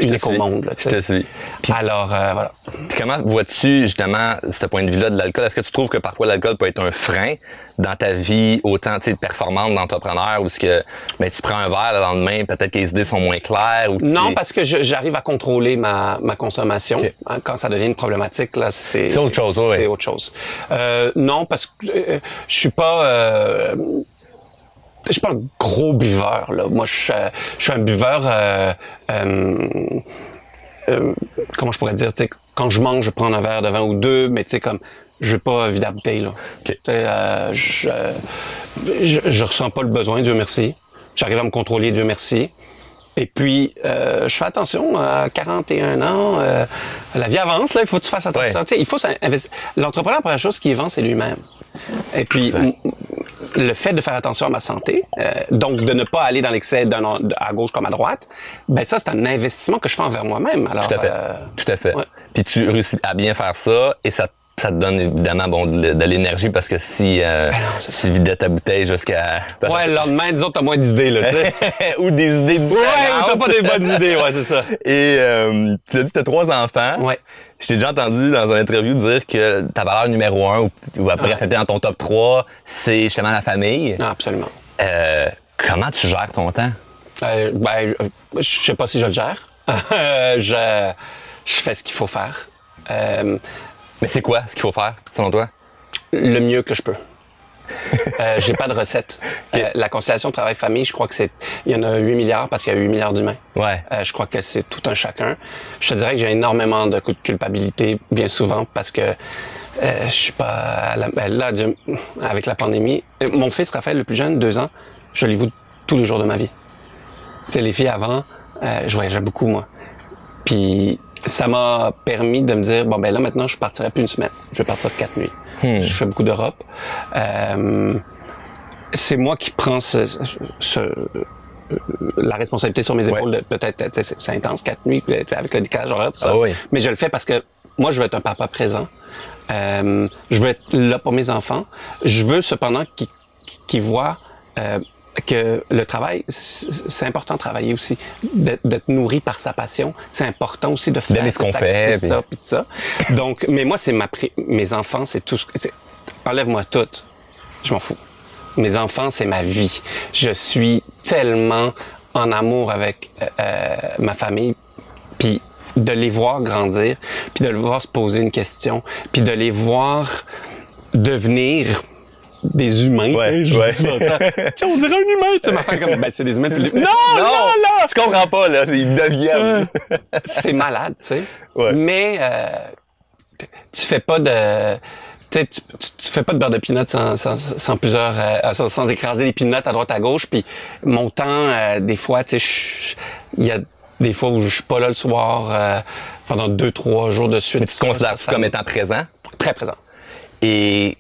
unique au monde. Là, Je te suis. Alors euh, voilà. Comment vois-tu justement ce point de vue-là de l'alcool? Est-ce que tu trouves que parfois l'alcool peut être un frein dans ta vie autant tu sais, performante d'entrepreneur ou est-ce que ben, tu prends un verre le lendemain, peut-être que les idées sont moins claires ou Non, parce que j'arrive à contrôler ma, ma consommation. Hein, Quand ça devient une problématique, là, c'est C'est autre chose, C'est ouais. autre chose. Euh, non, parce que euh, je suis pas. Euh, je suis pas un gros buveur. Là. Moi, je, suis, euh, je suis un buveur. Euh, euh, comment je pourrais dire, tu sais, quand je mange, je prends un verre de vin ou deux, mais tu sais, comme, je vais pas bouteille, là. Sais, euh, je, je, je ressens pas le besoin, Dieu merci. J'arrive à me contrôler, Dieu merci. Et puis, euh, je fais attention, à 41 ans, euh, la vie avance, là, il faut que tu fasses attention. Ouais. Il faut s'investir. L'entrepreneur, la première chose qu'il vend, c'est lui-même. Et puis, le fait de faire attention à ma santé, euh, donc de ne pas aller dans l'excès d'un à gauche comme à droite, ben ça, c'est un investissement que je fais envers moi-même. Alors, Tout à fait. euh, Tout à fait. ouais. Puis tu réussis à bien faire ça et ça, ça te donne évidemment bon, de, de l'énergie parce que si euh, Ben tu vidais ta bouteille jusqu'à... ouais, le lendemain, disons, t'as moins d'idées, là, tu sais. ou des idées ouais, différentes. ou t'as pas des bonnes idées, ouais, c'est ça. Et euh, tu as dit que tu as trois enfants. Ouais. Je t'ai déjà entendu dans une interview dire que ta valeur numéro un, ou, ou après, Ouais. dans ton top 3, c'est justement la famille. Non, absolument. Euh, comment tu gères ton temps? Euh, ben, je, je sais pas si je le gère. Euh, je, je fais ce qu'il faut faire. Euh, Mais c'est quoi ce qu'il faut faire, selon toi? le mieux que je peux. euh, j'ai pas de recette. Euh, la conciliation travail-famille, je crois que c'est, il y en a 8 milliards parce qu'il y a 8 milliards d'humains. Ouais. Euh, je crois que c'est tout un chacun. Je te dirais que j'ai énormément de coups de culpabilité bien souvent parce que euh, je suis pas à la- ben là Dieu- avec la pandémie. euh, Mon fils Raphaël, le plus jeune, deux ans, je l'ai vu tous les jours de ma vie. Tu sais, les filles avant, euh, je voyageais beaucoup moi. Puis ça m'a permis de me dire bon ben là maintenant je partirai plus une semaine, je vais partir quatre nuits. Je fais beaucoup d'Europe. Euh, c'est moi qui prends ce, ce- la responsabilité sur mes épaules. de Peut-être, c'est intense, quatre nuits, avec le décalage horaire, tout ça. Ah oui. Mais je le fais parce que moi, je veux être un papa présent. Euh, je veux être là pour mes enfants. Je veux cependant qu'ils qu'ils voient euh, que le travail, c'est important de travailler aussi, d'être nourri par sa passion. C'est important aussi de faire ce ce qu'on fait, ça, puis ça. Donc, mais moi, c'est ma mes enfants, c'est tout. ce Enlève-moi tout, je m'en fous. Mes enfants, c'est ma vie. Je suis tellement en amour avec euh, euh, ma famille, puis de les voir grandir, puis de les voir se poser une question, puis de les voir devenir des humains. Ouais, Je dis ouais. souvent ça. Tiens, on dirait un humain. Tu sais, ma femme comme, ben, c'est des humains. Puis les- non, non, non, Tu comprends pas, là. Ils deviennent. c'est malade, tu sais. Ouais. Mais euh, tu fais pas de tu, sais, tu, tu- fais pas de beurre de peanuts sans, sans, sans plusieurs euh, sans, sans écraser les peanuts à droite à gauche puis mon temps euh, des fois tu sais je- il y a des fois où je suis pas là le soir euh, pendant deux trois jours de suite Mais tu te considères Ça, ça comme me- étant présent? très présent Et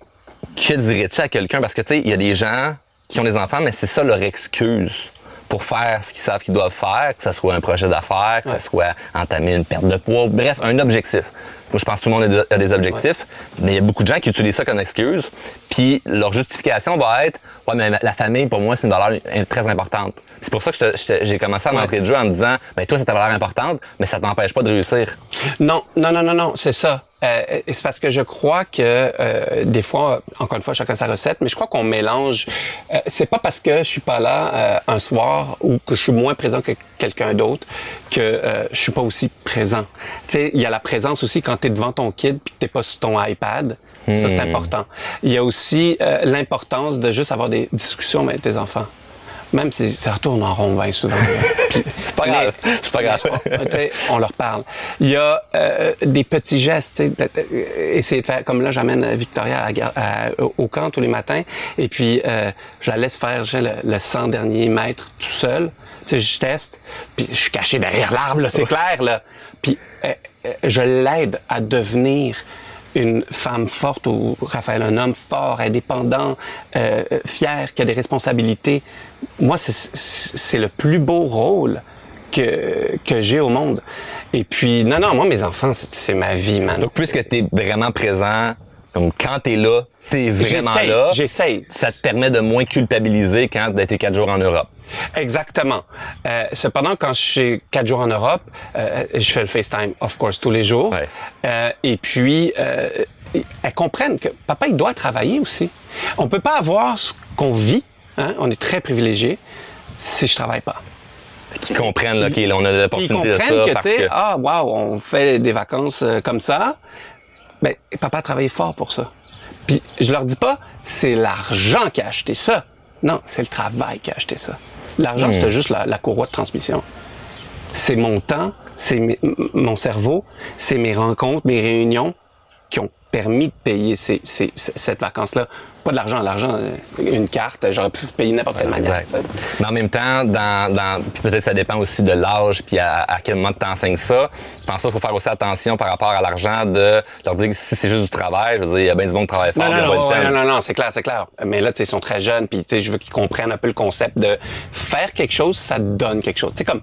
que dirais-tu à quelqu'un? Parce que, tu sais, il y a des gens qui ont des enfants, mais c'est ça leur excuse pour faire ce qu'ils savent qu'ils doivent faire, que ce soit un projet d'affaires, que Ouais. ce soit entamer une perte de poids, bref, un objectif. Moi, je pense que tout le monde a des- objectifs, mais il y a beaucoup de gens qui utilisent ça comme excuse, puis leur justification va être « Ouais, mais la famille, pour moi, c'est une valeur très importante. » C'est pour ça que j'ai commencé à m'entrer de jeu en me disant « Ben toi, c'est ta valeur importante, mais ça t'empêche pas de réussir. Non, non, non, non, non, c'est ça. Euh, c'est parce que je crois que euh, des fois, encore une fois, chacun sa recette, mais je crois qu'on mélange. Euh, c'est pas parce que je suis pas là euh, un soir ou que je suis moins présent que quelqu'un d'autre que euh, je suis pas aussi présent. Tu sais, il y a la présence aussi quand tu es devant ton kid puis que t'es pas sur ton iPad. Ça, c'est important. Il y a aussi l'importance de juste avoir des discussions avec tes enfants. Même si ça retourne en rond bien souvent. c'est pas grave. C'est pas grave. on, leur parle. Il y a euh, des petits gestes, essayer de faire comme là, j'amène Victoria à, gar- à- au camp tous les matins, et puis euh, je la laisse faire le, le 100 derniers mètres tout seul. Tu sais, je teste, puis je suis caché derrière l'arbre, là, c'est clair là. Puis euh, euh, je l'aide à devenir une femme forte ou Raphaël un homme fort, indépendant, euh, fier, qui a des responsabilités. Moi, c'est- le plus beau rôle que, que j'ai au monde. Et puis, non, non, moi, mes enfants, c'est ma vie, man. Donc, puisque tu es vraiment présent, donc quand tu es là, tu es vraiment là. j'essaye. Ça te permet de moins culpabiliser quand été quatre jours en Europe. Exactement. Euh, cependant, quand je suis quatre jours en Europe, euh, je fais le FaceTime, of course, tous les jours. Ouais. Euh, et puis, elles comprennent que papa, il doit travailler aussi. On peut pas avoir ce qu'on vit, hein, on est très privilégiés, si je travaille pas. Qu'ils comprennent là, OK, là, on a l'opportunité de ça que, parce que... ah, wow, on fait des vacances euh, comme ça. Ben, papa a travaillé fort pour ça. Puis, je leur dis pas, c'est l'argent qui a acheté ça. Non, c'est le travail qui a acheté ça. L'argent, c'était juste la, la courroie de transmission. C'est mon temps, c'est mon cerveau, c'est mes rencontres, mes réunions qui ont permis de payer ces, ces- ces- cette vacance-là. Pas de l'argent, l'argent, euh, une carte, j'aurais pu payer n'importe quelle manière. Exact. Mais en même temps, dans, dans peut-être ça dépend aussi de l'âge puis à, à quel moment tu enseignes ça. Je pense qu'il faut faire aussi attention par rapport à l'argent de leur dire que si c'est juste du travail, je veux dire, il y a bien du monde qui travaille fort, Non, non, non, ouais, non, non, c'est clair, c'est clair. Mais là, tu sais, ils sont très jeunes, puis tu sais, je veux qu'ils comprennent un peu le concept de faire quelque chose, ça donne quelque chose. Tu sais, comme.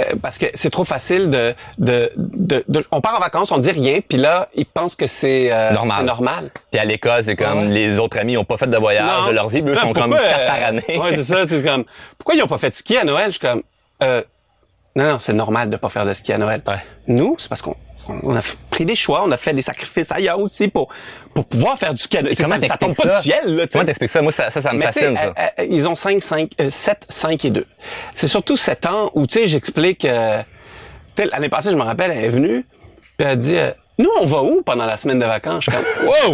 Euh, parce que c'est trop facile de, de, de, de- on part en vacances, on dit rien, puis là, ils pensent que c'est euh, Normal. normal. Puis à l'école, c'est comme Ouais. les autres amis n'ont pas fait de voyage Non. de leur vie, eux Non, sont comme quatre euh, par année. Ouais, c'est ça. C'est comme, pourquoi ils ont pas fait de ski à Noël? Je suis comme, euh, non, non, c'est normal de pas faire de ski à Noël. Ouais. Nous, c'est parce qu'on on a pris des choix, on a fait des sacrifices ailleurs aussi pour, pour pouvoir faire du. Et comment ça, ça tombe pas du ciel, là, tu sais. Comment t'expliques ça? Moi, ça, ça, ça me Mais fascine, ça. euh, euh, ils ont 5, 5, euh, 7, 5 et 2. C'est surtout 7 ans où, tu sais, j'explique... euh, L'année passée, je me rappelle, elle est venue, puis elle a dit... euh, nous, on va où pendant la semaine de vacances? Je suis comme, wow!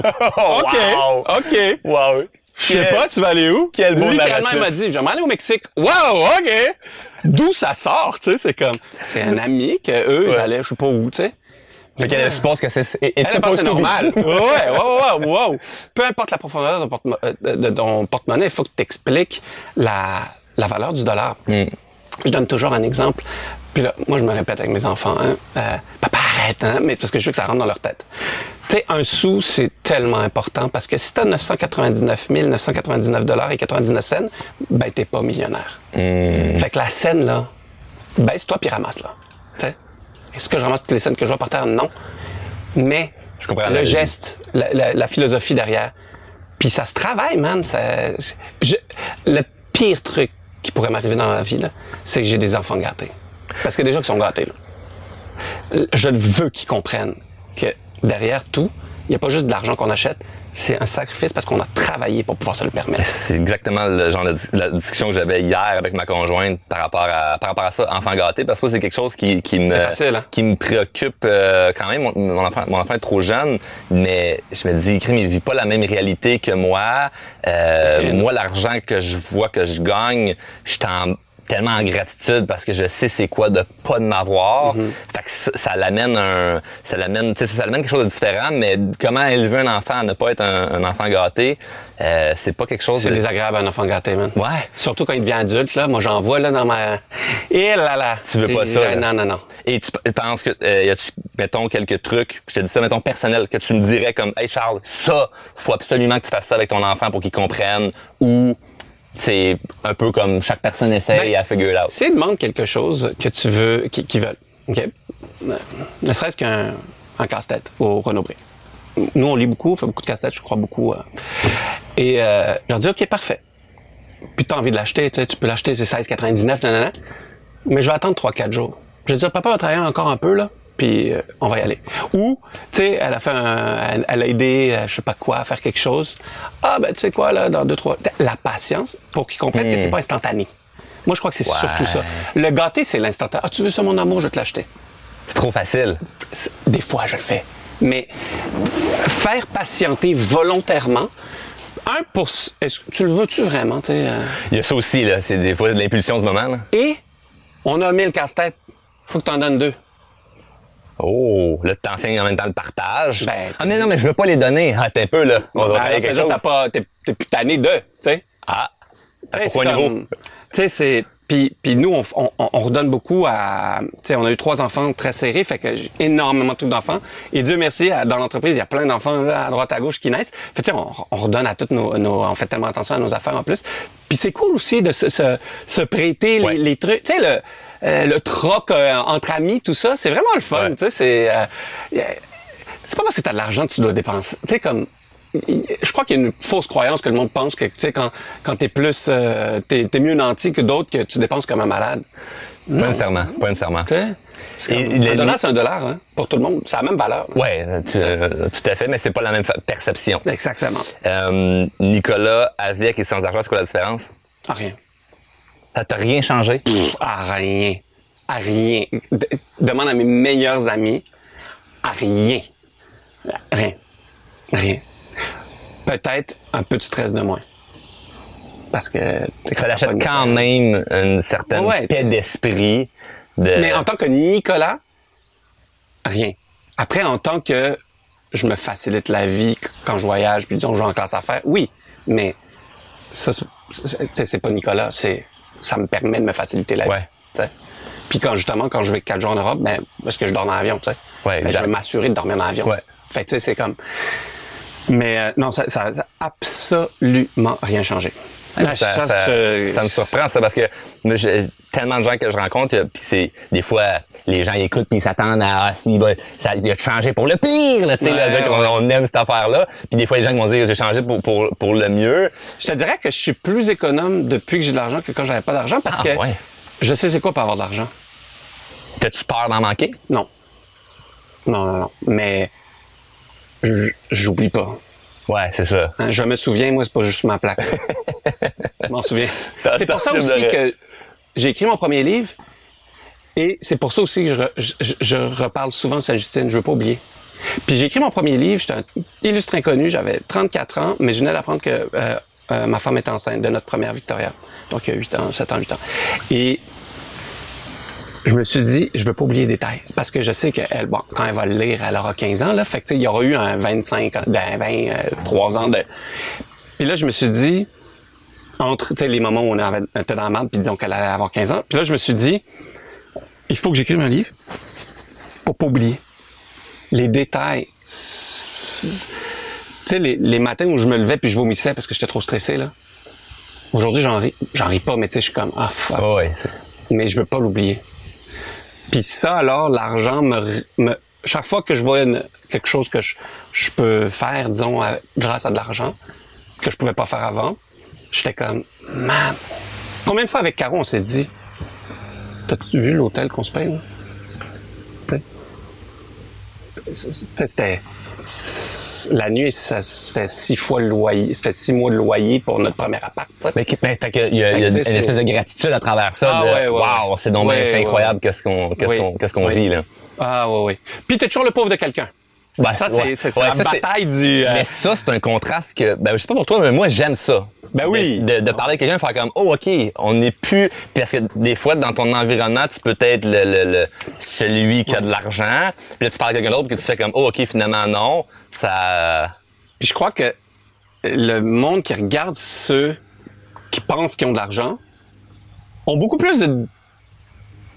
OK, Wow! OK. Wow! Je sais pas, tu vas aller où? Quel beau Littéralement, narratif. m'a dit, j'aimerais aller au Mexique. Wow, OK! D'où ça sort, tu sais, c'est comme... C'est un ami que eux, ils allaient, je sais pas où, tu sais. Fait qu'elle suppose que c'est... it- it's Elle pense que c'est normal. ouais, ouais, ouais, ouais, ouais. Peu importe la profondeur de ton porte- euh, de ton porte-monnaie, il faut que tu expliques la, la valeur du dollar. Je donne toujours un exemple. Puis là, moi, je me répète avec mes enfants, hein, euh, papa, arrête, hein, mais c'est parce que je veux que ça rentre dans leur tête. Tu sais, un sou, c'est tellement important parce que si t'as 999 999 dollars et 99 cents, ben, t'es pas millionnaire. Fait que la scène, là, baisse-toi puis ramasse-la. Tu sais? Est-ce que je ramasse toutes les scènes que je vois par terre? Non. Mais Je comprends le geste, la, la- la philosophie derrière, Puis ça se travaille, man. Ça, je- le pire truc qui pourrait m'arriver dans ma vie, c'est que j'ai des enfants gâtés. Parce que déjà qu'ils sont gâtés, là. Je veux qu'ils comprennent que derrière tout, il n'y a pas juste de l'argent qu'on achète, c'est un sacrifice parce qu'on a travaillé pour pouvoir se le permettre. C'est exactement le genre de la discussion que j'avais hier avec ma conjointe par rapport à par rapport à ça, enfant gâté, parce que c'est quelque chose qui, qui me facile, hein? qui me préoccupe euh, quand même. Mon, mon enfant mon enfant est trop jeune, mais je me dis, crime, il vit pas la même réalité que moi. Euh. Moi, l'argent que je vois que je gagne, je suis en- tellement en gratitude parce que je sais c'est quoi de pas de m'avoir. Mm-hmm. Fait que ça, ça l'amène un, ça l'amène, tu sais, ça l'amène quelque chose de différent. Mais comment élever un enfant à ne pas être un, un enfant gâté, euh, c'est pas quelque chose C'est de désagréable un enfant gâté, man. Ouais. Surtout quand il devient adulte, là. Moi, j'en vois, là, dans ma... Et là, là. Tu veux pas ça, là? Non, non, non. Et tu penses que euh, y a-tu mettons quelques trucs, je te dis ça mettons personnel que tu me dirais comme hey Charles, ça faut absolument que tu fasses ça avec ton enfant pour qu'il comprenne ou c'est un peu comme chaque personne essaye Ben, à figure out. Si ils demandent quelque chose que tu veux, qui- qu'ils veulent, OK? Ne serait-ce qu'un un casse-tête au Renaud-Bré. Nous, on lit beaucoup, on fait beaucoup de casse-têtes, je crois beaucoup. euh. Et euh, je leur dis, OK, parfait. Puis tu as envie de l'acheter, tu sais, tu peux l'acheter, c'est 16,99, nanana. Mais je vais attendre 3-4 jours. Je vais dire, papa va travailler encore un peu, là, puis euh, on va y aller. Ou, tu sais, elle a fait un, elle, elle a aidé, euh, je sais pas quoi, à faire quelque chose. Ah, ben, tu sais quoi, là, dans deux, trois... La patience pour qu'ils comprennent que c'est pas instantané. Moi, je crois que c'est surtout ça. Le gâté, c'est l'instantané. Ah, tu veux ça, mon amour, je vais te l'acheter. C'est trop facile. Des fois, je le fais. Mais faire patienter volontairement, un pour... est-ce que tu le veux-tu vraiment, tu sais? euh? Il y a ça aussi là, c'est des fois de l'impulsion du moment là. Et on a mis le casse-tête. Faut que tu en donnes deux. Oh, là tu t'enseignes en même temps le partage. Ben, ah mais non mais je veux pas les donner. Ah t'es un peu là. On Ben, alors, quelque c'est-à-dire, chose. t'as pas, t'es, t'es de, tu sais. Ah. C'est nouveau? comme- Tu sais, c'est... Puis, puis nous, on, on, on redonne beaucoup à... Tu sais, on a eu trois enfants très serrés, fait que j'ai énormément de trucs d'enfants. Et Dieu merci, à- dans l'entreprise, il y a plein d'enfants là, à droite, à gauche qui naissent. Fait que, tu sais, on, on redonne à toutes nos, nos... On fait tellement attention à nos affaires en plus. Puis c'est cool aussi de se, se, se prêter les- les, trucs. Tu sais, le, euh, le troc euh, entre amis, tout ça, c'est vraiment le fun. Ouais. Tu sais, c'est... euh, c'est pas parce que tu as de l'argent que tu dois dépenser. Tu sais, comme. Je crois qu'il y a une fausse croyance que le monde pense que, tu sais, quand, quand t'es plus. T'es, t'es mieux nanti que d'autres, que tu dépenses comme un malade. Pas nécessairement, pas nécessairement. Et comme- les- un dollar, c'est un dollar, hein, pour tout le monde. C'est la même valeur. euh, euh, tout à fait, mais c'est pas la même perception. Exactement. Euh, Nicolas, avec et sans argent, c'est quoi la différence? À rien. Ça t'a rien changé? Pff, à rien. À rien. Demande à mes meilleurs amis. À rien. Rien. Rien. Peut-être un peu de stress de moins. Parce que... Ça l'achète quand même une certaine Ouais. paix d'esprit. De... Mais en tant que Nicolas, rien. Après, en tant que je me facilite la vie quand je voyage, puis disons, je vais en classe affaires, oui. Mais ça, c'est pas Nicolas, c'est ça me permet de me faciliter la vie. Ouais. Puis quand justement, quand je vais quatre jours en Europe, ben, parce que je dors dans l'avion, tu sais? Ouais, Ben, je vais m'assurer de dormir dans l'avion. Ouais. Fait tu sais, c'est comme. Mais euh, non, ça, ça, ça a absolument rien changé. Ça, ça, se- ça me surprend ça parce que moi, j'ai tellement de gens que je rencontre euh, puis c'est des fois les gens ils écoutent puis ils s'attendent à ah, va ça il a changé pour le pire là tu sais là, Ouais, on, aime cette affaire là puis des fois les gens qui vont dire j'ai changé pour, pour pour le mieux Je te dirais que je suis plus économe depuis que j'ai de l'argent que quand j'avais pas d'argent parce Ah, que ouais. je sais c'est quoi pas avoir de l'argent. t'as-tu peur d'en manquer? Non. Non, non, non. Mais j'oublie pas. Ouais c'est ça Hein, Je me souviens, moi, c'est pas juste ma plaque. je m'en souviens. C'est pour ça aussi que j'ai écrit mon premier livre et c'est pour ça aussi que je, je- je reparle souvent de Saint-Justine. Je veux pas oublier. Puis j'ai écrit mon premier livre, j'étais un illustre inconnu, j'avais 34 ans, mais je venais d'apprendre que euh, euh, ma femme est enceinte de notre première Victoria. Donc il y a 8 ans, 7 ans, 8 ans. Et je me suis dit, je veux pas oublier les détails. Parce que je sais qu'elle, bon, quand elle va le lire, elle aura 15 ans, là. Fait que, tu sais, il y aura eu un 25 ans, ben, 23 ans de... Puis là, je me suis dit, entre, tu sais, les moments où on était dans la merde, puis disons qu'elle allait avoir 15 ans. Puis là, je me suis dit, il faut que j'écrive un livre pour pas oublier. Les détails. Tu sais, les, les matins où je me levais puis je vomissais parce que j'étais trop stressé, là. Aujourd'hui, j'en ris. J'en ris pas, mais tu sais, je suis comme, ah, fuck Ouais, ouais mais je veux pas l'oublier. Puis ça, alors, l'argent me, me- Chaque fois que je vois une- quelque chose que je, je peux faire, disons, grâce à de l'argent, que je pouvais pas faire avant. J'étais comme, man, combien de fois avec Caro on s'est dit, t'as-tu vu l'hôtel qu'on se paye? C'était la nuit, ça c'était six fois le loyer, c'était six mois de loyer pour notre premier appart. Mais, ben, il y a, une espèce de gratitude à travers ça. Ah, de, ouais, ouais, wow, c'est donc Ouais, c'est incroyable qu'est-ce qu'on qu'est-ce Oui. qu'on qu'est-ce qu'on Oui. vit là. Ah oui, oui. Puis t'es toujours le pauvre de quelqu'un. Ben, ça, c'est Ouais, la ça, bataille du. euh, Mais ça, c'est un contraste que, ben, je sais pas pour toi, mais moi, j'aime ça. Ben oui. De, de- de parler à quelqu'un, faire comme, oh, OK, on n'est plus, parce que des fois, dans ton environnement, tu peux être le, le, le- celui qui a de l'argent, puis là, tu parles à quelqu'un d'autre, puis tu fais comme, oh, OK, finalement, non. Ça, Puis je crois que le monde qui regarde ceux qui pensent qu'ils ont de l'argent ont beaucoup plus de,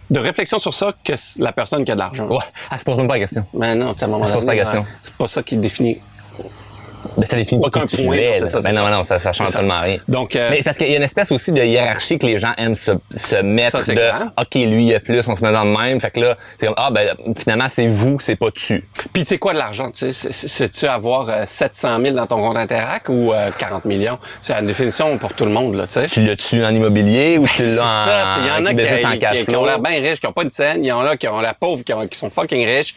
de réflexion sur ça que la personne qui a de l'argent. ouais, elle se pose même pas la question. Mais non, tu sais, à un moment donné, pas la question. ouais, c'est pas ça qui définit. Ben, ça définit pas qui tu point, es, c'est ça, c'est Ben non, ça. non, ça, ça change C'est ça. tellement rien. Donc, euh, Mais parce qu'il y a une espèce aussi de hiérarchie que les gens aiment se, se mettre Ça, c'est de clair. OK, lui, il a plus, on se met dans le même. Fait que là, c'est comme Ah ben finalement, c'est vous, c'est pas tu. Puis c'est quoi de l'argent? tu sais? C'est- c'est- C'est-tu avoir euh, 700 000 dans ton compte Interac ou euh, 40 millions? C'est la définition pour tout le monde, là, tu sais. Tu l'as-tu en immobilier ou tu Ben, C'est l'as en, ça. Puis il y en a qui, qui- ont l'air bien riches, qui ont pas une scène. Il y en a qui ont l'air pauvres, qui, ont- qui sont fucking riches.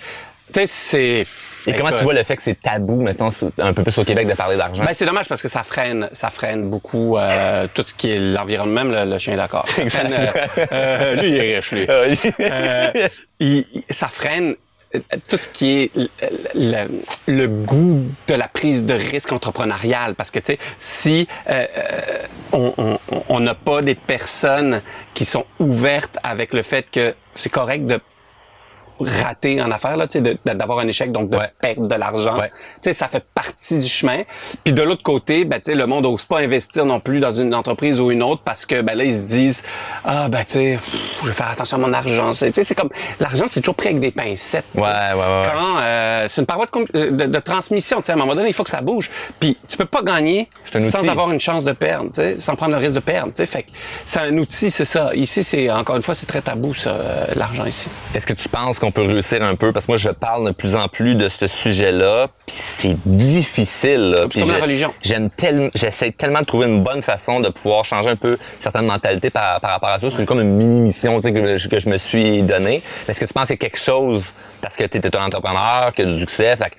Tu sais, c'est... Et comment tu vois le fait que c'est tabou, mettons, sous- un peu plus au Québec de parler d'argent? Ben, c'est dommage parce que ça freine, ça freine beaucoup euh, tout ce qui est l'environnement, même le, le chien d'accord. Euh, euh, lui, il est riche, lui. Ah. Euh, il- ça freine euh, tout ce qui est le, le- le goût de la prise de risque entrepreneuriale. Parce que, tu sais, si euh, on n'a pas des personnes qui sont ouvertes avec le fait que c'est correct de rater en affaires, là, d'avoir un échec, donc de Ouais. perdre de l'argent. Ouais. Tu sais, ça fait partie du chemin. Puis de l'autre côté, ben, tu sais, le monde n'ose pas investir non plus dans une entreprise ou une autre parce que, ben là, ils se disent, ah, ben, tu sais, je vais faire attention à mon argent. C'est- Tu sais, c'est comme, l'argent, c'est toujours pris avec des pincettes. Ouais, ouais, ouais, ouais. Quand, euh, c'est une paroi de, com- de, de transmission, tu sais, à un moment donné, il faut que ça bouge. Puis tu peux pas gagner sans outil. avoir une chance de perdre, tu sais, sans prendre le risque de perdre, tu sais. Fait que c'est un outil, c'est ça. Ici, c'est, encore une fois, c'est très tabou, ça, euh, l'argent ici. Est-ce que tu penses qu'on peut réussir un peu? Parce que moi, je parle de plus en plus de ce sujet-là, puis c'est difficile. là. Puis comme la religion. J'aime tellement, j'essaie tellement de trouver une bonne façon de pouvoir changer un peu certaines mentalités par, par rapport à ça. C'est comme une mini-mission tu sais, que, je- que je me suis donnée. Est-ce que tu penses qu'il y a quelque chose, parce que tu es un entrepreneur, que du succès, fait que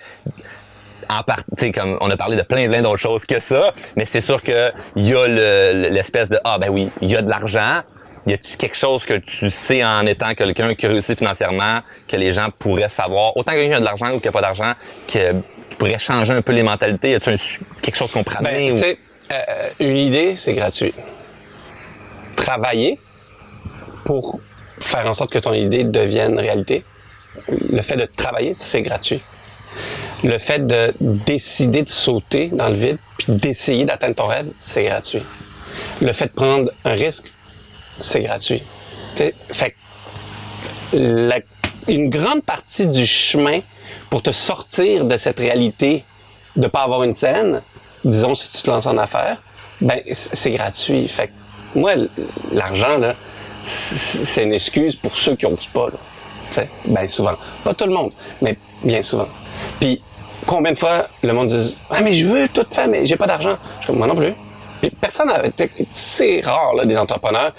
en part, tu sais, comme on a parlé de plein plein d'autres choses que ça, mais c'est sûr que il y a le- le- l'espèce de ah ben oui, il y a de l'argent. Y a-tu quelque chose que tu sais en étant quelqu'un qui réussit financièrement que les gens pourraient savoir, autant quelqu'un qui a de l'argent ou qui a pas d'argent, que- qui pourrait changer un peu les mentalités? Y a-tu quelque chose qu'on pourrait Ben, ou- euh, une idée, c'est gratuit. Travailler pour faire en sorte que ton idée devienne réalité, le fait de travailler, c'est gratuit. Le fait de décider de sauter dans le vide puis d'essayer d'atteindre ton rêve, c'est gratuit. Le fait de prendre un risque, c'est gratuit. Fait la- une grande partie du chemin pour te sortir de cette réalité de pas avoir une scène, disons si tu te lances en affaires, ben c'est gratuit. Fait moi, l'argent là, c'est une excuse pour ceux qui osent pas. Là. Ben souvent, pas tout le monde, mais bien souvent. Puis combien de fois le monde dit ah mais je veux tout faire mais j'ai pas d'argent. Je comme moi non plus. Puis personne c'est rare là des entrepreneurs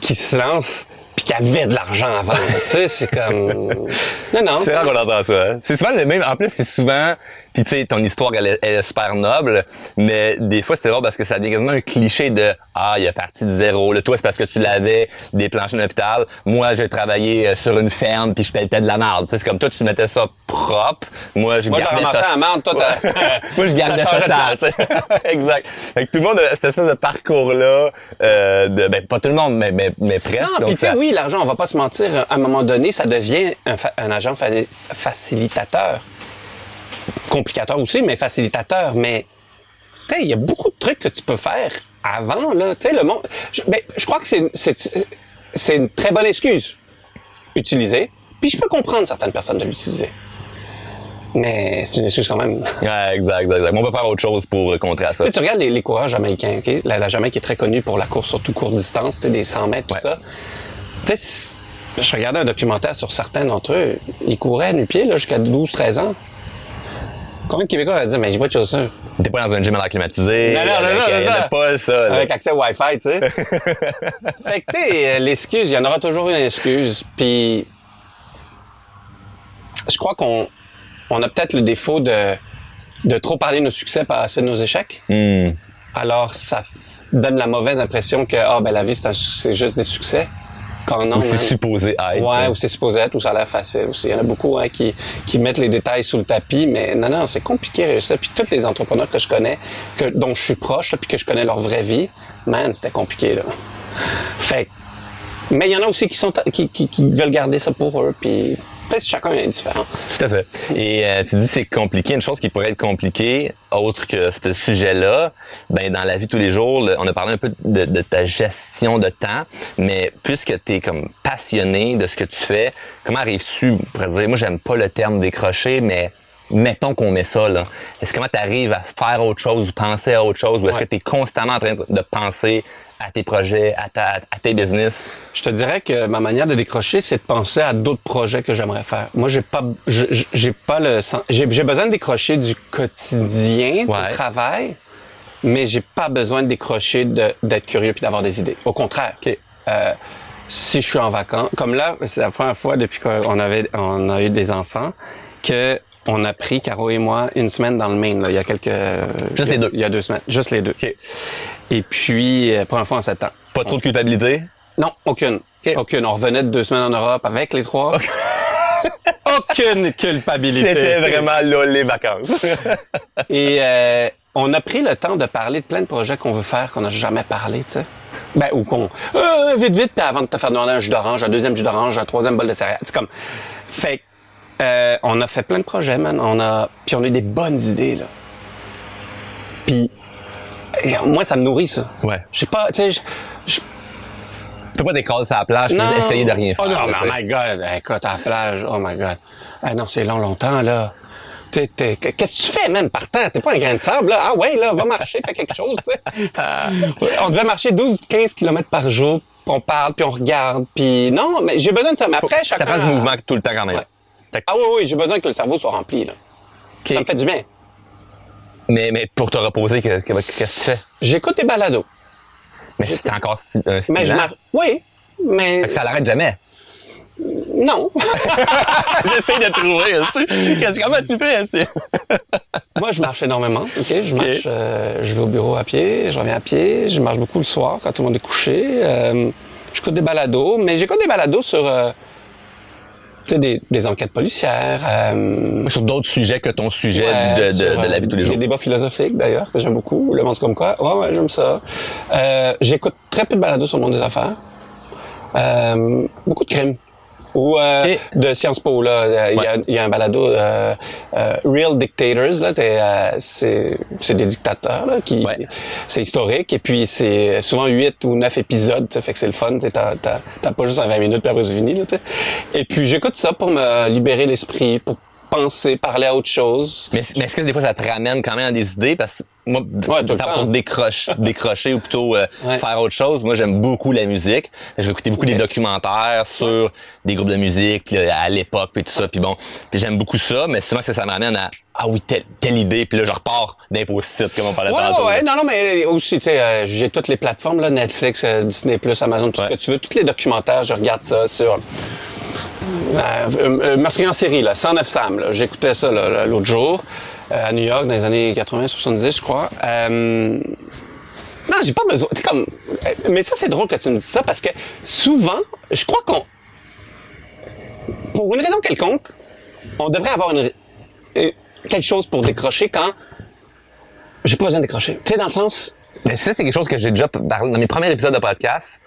qui se lancent puis qui avaient de l'argent avant. tu sais, c'est comme non non. C'est rare qu'on entend ça. hein. C'est souvent le même. En plus, c'est souvent. Puis tu sais, ton histoire, elle, est- elle est super noble, mais des fois, c'est rare parce que ça devient quasiment un cliché de ah, il est parti de zéro. Le toi, c'est parce que tu l'avais des planches d'un hôpital. Moi, j'ai travaillé euh, sur une ferme puis je pelletais de la merde. C'est comme toi, tu mettais ça propre. Moi, je Moi, gardais ça. la merde, toi, Moi, je gardais ça sale. exact. Fait que tout le monde a cette espèce de parcours-là, euh, de, ben, pas tout le monde, mais, mais, mais presque. Non, puis tu sais, ça- oui, l'argent, on va pas se mentir, à un moment donné, ça devient un, fa- un agent fa- facilitateur. Complicateur aussi, mais facilitateur. Mais, tu sais, il y a beaucoup de trucs que tu peux faire avant, là. Tu sais, le monde... Je, ben, je crois que c'est, une très bonne excuse utilisée. Puis je peux comprendre certaines personnes de l'utiliser. Mais c'est une excuse quand même. Ouais, exact, exact, exact. Mais On va faire autre chose pour contrer à ça. Tu sais, tu regardes les, les coureurs jamaïcains, OK? La, la Jamaïque est très connue pour la course, surtout courte distance, tu sais, des 100 mètres, tout Ouais. ça. Tu sais, je regardais un documentaire sur certains d'entre eux. Ils couraient nu-pied, là, jusqu'à 12, 13 ans. Combien de Québécois avaient dit, mais j'ai pas de chaussures? T'es pas dans un gym à l'air climatisé. Non, avec, non, pas ça. là. Avec accès Wi-Fi, tu sais. fait que, tu sais, euh, l'excuse, il y en aura toujours une excuse. Puis, je crois qu'on on a peut-être le défaut de, de trop parler de nos succès, pas assez de nos échecs. Hmm. Alors, ça donne la mauvaise impression que, ah, ben, la vie, c'est juste des succès. Quand non, Ou c'est supposé être. Ouais, ou c'est supposé être, ou ça a l'air facile aussi. Il y en a beaucoup hein, qui, qui mettent les détails sous le tapis, mais non, non, c'est compliqué réussir. Puis tous les entrepreneurs que je connais, que, dont je suis proche, là, puis que je connais leur vraie vie, man, c'était compliqué, là. Fait mais il y en a aussi qui sont qui, qui, qui veulent garder ça pour eux, puis chacun est différent. Tout à fait. Et euh, tu dis c'est compliqué. Une chose qui pourrait être compliquée, autre que ce sujet-là, ben dans la vie de tous les jours, on a parlé un peu de, de ta gestion de temps, mais puisque tu es comme passionné de ce que tu fais, comment arrives-tu, pourrait dire, moi j'aime pas le terme décrocher, mais mettons qu'on met ça là. Est-ce comment tu arrives à faire autre chose ou penser à autre chose ou est-ce Ouais. que tu es constamment en train de penser à tes projets, à, ta, à tes business? Je te dirais que ma manière de décrocher, c'est de penser à d'autres projets que j'aimerais faire. Moi, j'ai pas, j'ai pas le, j'ai, besoin de décrocher du quotidien, Ouais. du travail, mais j'ai pas besoin de décrocher d'être curieux puis d'avoir des idées. Au contraire. Euh, si je suis en vacances, comme là, c'est la première fois depuis qu'on avait, on a eu des enfants que on a pris Caro et moi une semaine dans le Maine. Là, il y a quelques, Juste il y a- les deux. Il y a deux semaines, juste les deux. Et puis euh, première fois en sept ans. Pas trop de culpabilité? Non, aucune. Aucune. On revenait de deux semaines en Europe avec les trois. aucune culpabilité. C'était vraiment là les vacances. Et euh, on a pris le temps de parler de plein de projets qu'on veut faire qu'on n'a jamais parlé, tu sais. Ben, ou qu'on... euh, vite, vite, puis avant de te faire demander un jus d'orange, un deuxième jus d'orange, un troisième bol de céréales. C'est comme... Fait que, euh, on a fait plein de projets, man. On a... Puis on a eu des bonnes idées, là. Puis... euh, Moi, ça me nourrit, ça. Ouais. Je sais pas, tu sais... je- peux pas plage, peux essayer de rien faire. Oh non, mais oh my God, écoute, à la plage, oh my God. Ah non, c'est long, longtemps, là. T'es- t'es- Qu'est-ce que tu fais, man, partant? T'es pas un grain de sable, là? Ah ouais, là, va marcher, fais quelque chose, tu sais. on devait marcher 12-15 km par jour, puis on parle, puis on regarde, puis non, mais j'ai besoin de ça. Mais après, ça chacun prend du mouvement tout le temps quand même. Ouais. Ah oui, oui, j'ai besoin que le cerveau soit rempli, là. Ça me fait du bien. mais, mais pour te reposer, que- que- qu'est-ce que tu fais? J'écoute des balados. Mais c'est encore sti- un Mais je. Oui, mais Fait que ça l'arrête jamais. non. J'essaie de trouver aussi. Qu'est-ce, comment tu fais aussi? Moi, je marche énormément. Ok, je marche. euh, je vais au bureau à pied, je reviens à pied. Je marche beaucoup le soir quand tout le monde est couché. Euh, j'écoute des balados, mais j'écoute des balados sur, euh, tu sais, des, des enquêtes policières. euh, Sur d'autres sujets que ton sujet ouais, de, de, sur, de la euh, vie de tous les jours. Des débats philosophiques d'ailleurs que j'aime beaucoup. Le monde comme quoi. Ouais, ouais, j'aime ça. Euh, j'écoute très peu de balados sur le monde des affaires. Euh, beaucoup de crimes. Ou euh, de Sciences Po, là. Il y a- y, a un balado, euh, euh, Real Dictators, là. C'est, euh, c'est, c'est des dictateurs, là, qui, Ouais. c'est historique. Et puis, c'est souvent huit ou neuf épisodes, ça fait que c'est le fun. T'as, t'as, t'as pas juste un 20 minutes puis après c'est fini, là, tu sais. Et puis, j'écoute ça pour me libérer l'esprit, pour penser, parler à autre chose. Mais, mais est-ce que des fois ça te ramène quand même à des idées? Parce que moi, Ouais, tout le tant temps. pour décrocher, décrocher ou plutôt euh, Ouais. faire autre chose, moi j'aime beaucoup la musique. J'ai écouté beaucoup des documentaires sur des groupes de musique à l'époque puis tout ça. Puis bon, j'aime beaucoup ça, mais souvent ça, ça m'amène à ah oui telle, telle idée puis là je repars d'un post-it comme on parlait tantôt. ouais, non, non, mais aussi, tu sais, euh, j'ai toutes les plateformes, là, Netflix, euh, Disney+, Amazon, tout ce que tu veux, tous les documentaires, je regarde ça sur... Euh, euh, euh, Meurtrier en série, là, 109 Sam, j'écoutais ça l'autre jour, euh, à New York, dans les années 80-70, je crois. Non, j'ai pas besoin, comme... Mais ça, c'est drôle que tu me dises ça, parce que souvent, je crois qu'on... Pour une raison quelconque, on devrait avoir quelque chose pour décrocher quand j'ai pas besoin de décrocher. Tu sais, dans le sens, Mais ça, c'est quelque chose que j'ai déjà dans mes premiers épisodes de podcast.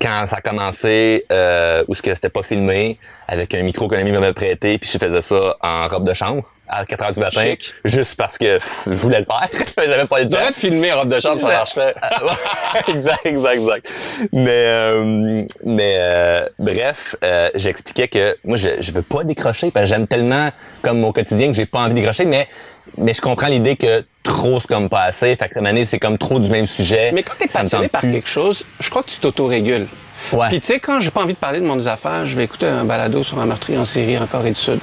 Quand ça a commencé, euh, où ce que c'était pas filmé, avec un micro qu'un ami m'avait prêté, puis je faisais ça en robe de chambre à 4 heures du matin, Chic. juste parce que je voulais le faire. J'avais pas le temps. T'aurais filmé robe de chambre, ça marcherait. Ouais, exact, exact, exact. Mais, euh, mais euh, bref, euh, j'expliquais que moi, je, je veux pas décrocher parce que j'aime tellement comme mon quotidien que j'ai pas envie de décrocher, mais mais je comprends l'idée que trop c'est comme pas assez. Fait que cette année, c'est comme trop du même sujet. Mais quand t'es passionné par plus. quelque chose, je crois que tu t'auto-régules. Ouais. Puis tu sais, quand j'ai pas envie de parler de mon affaires, je vais écouter un balado sur un meurtrier en série en Corée du Sud.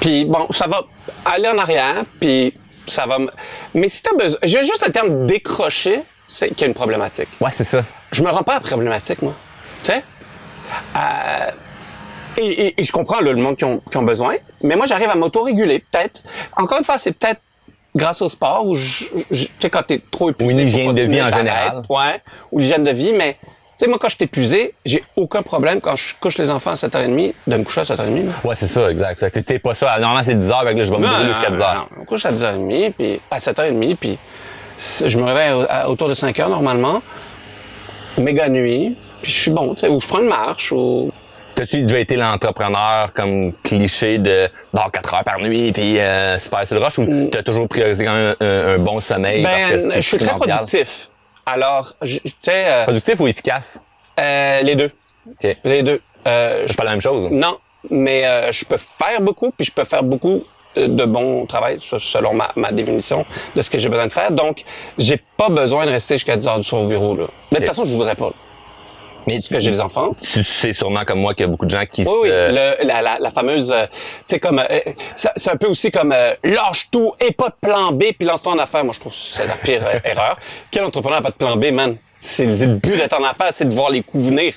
Puis bon, ça va aller en arrière, puis ça va. me- Mais si t'as besoin, j'ai juste le terme décrocher, c'est qu'il y a une problématique. Ouais, c'est ça. Je me rends pas à problématique, moi. Tu sais? Euh, et, et- et je comprends là, le monde qui ont, qui ont besoin, mais moi, j'arrive à m'auto-réguler, peut-être. Encore une fois, c'est peut-être grâce au sport ou tu sais quand t'es trop épuisé Ou une hygiène de vie en général. ouais ou l'hygiène de vie mais tu sais moi quand je suis épuisé j'ai aucun problème quand je couche les enfants à 7h30 de me coucher à 7h30 là. Ouais, c'est ça, exact. T'es pas ça. Normalement, c'est 10 heures, fait que là, je vais me brûler jusqu'à 10 heures. non, on couche à 10h30 puis à 7h30 puis je me réveille à- autour de 5h normalement méga nuit puis je suis bon tu sais ou je prends une marche ou T'as-tu déjà été l'entrepreneur comme cliché de dors 4 heures par nuit puis euh, super sur le rush ou t'as toujours priorisé quand même un, un bon sommeil parce que ben c'est je suis très productif alors tu sais euh, Productif ou efficace? euh, les deux OK. les deux Euh, C'est pas la même chose? Non, mais euh, je peux faire beaucoup, puis je peux faire beaucoup euh, de bon travail, selon ma, ma définition de ce que j'ai besoin de faire. Donc, j'ai pas besoin de rester jusqu'à 10 heures du soir au bureau. Là. Mais de toute façon, je voudrais pas. Mais Parce que j'ai des enfants? tu sais sûrement comme moi qu'il y a beaucoup de gens qui Oui, oui, se... le- la, la, la fameuse, euh, c'est comme, euh, ça- c'est un peu aussi comme euh, lâche tout et pas de plan B puis lance-toi en affaires. Moi, je trouve que c'est la pire euh, erreur. Quel entrepreneur n'a pas de plan B, man? C'est le but d'être en affaires, c'est de voir les coups venir.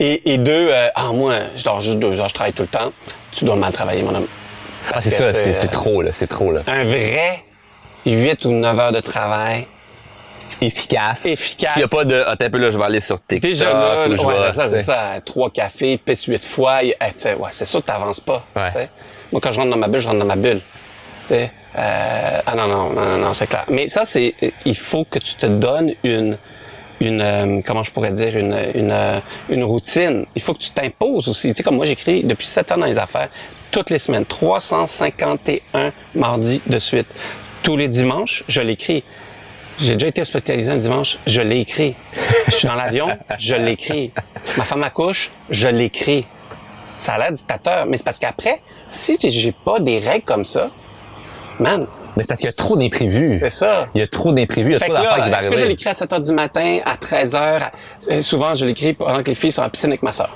Et, et deux, euh, ah moi, je dors juste deux heures, je travaille tout le temps. Tu dois mal travailler, mon homme. Ah, c'est ça, tu c'est c'est euh, trop, là. C'est trop, là. Un vrai 8 ou 9 heures de travail Efficace. efficace. Il y a pas de, ah, t'as un peu là, je vais aller sur TikTok. Déjà là, ou je ouais, vais- ça, c'est ça. Trois cafés, pisse huit fois. y- eh, ouais, c'est sûr que t'avances pas. Ouais. Moi, quand je rentre dans ma bulle, je rentre dans ma bulle. Euh, ah non, non, non, non, non, c'est clair. Mais ça, c'est, il faut que tu te donnes une, une, euh, comment je pourrais dire, une, une, euh, une routine. Il faut que tu t'imposes aussi. Tu sais, comme moi, j'écris depuis sept ans dans les affaires, toutes les semaines, 351 mardis de suite. Tous les dimanches, je l'écris. J'ai déjà été hospitalisé un dimanche, je l'ai écrit. Je suis dans l'avion, je l'écris. Ma femme accouche, je l'écris. Ça a l'air dictateur, mais c'est parce qu'après, si j'ai- pas des règles comme ça, man. Mais parce qu'il y a trop d'imprévus. C'est ça. Il y a trop d'imprévus, il y a Fait trop d'affaires qui est-ce que je l'écris à 7 h du matin, à 13 h? Euh, souvent, je l'écris pendant que les filles sont à la piscine avec ma sœur.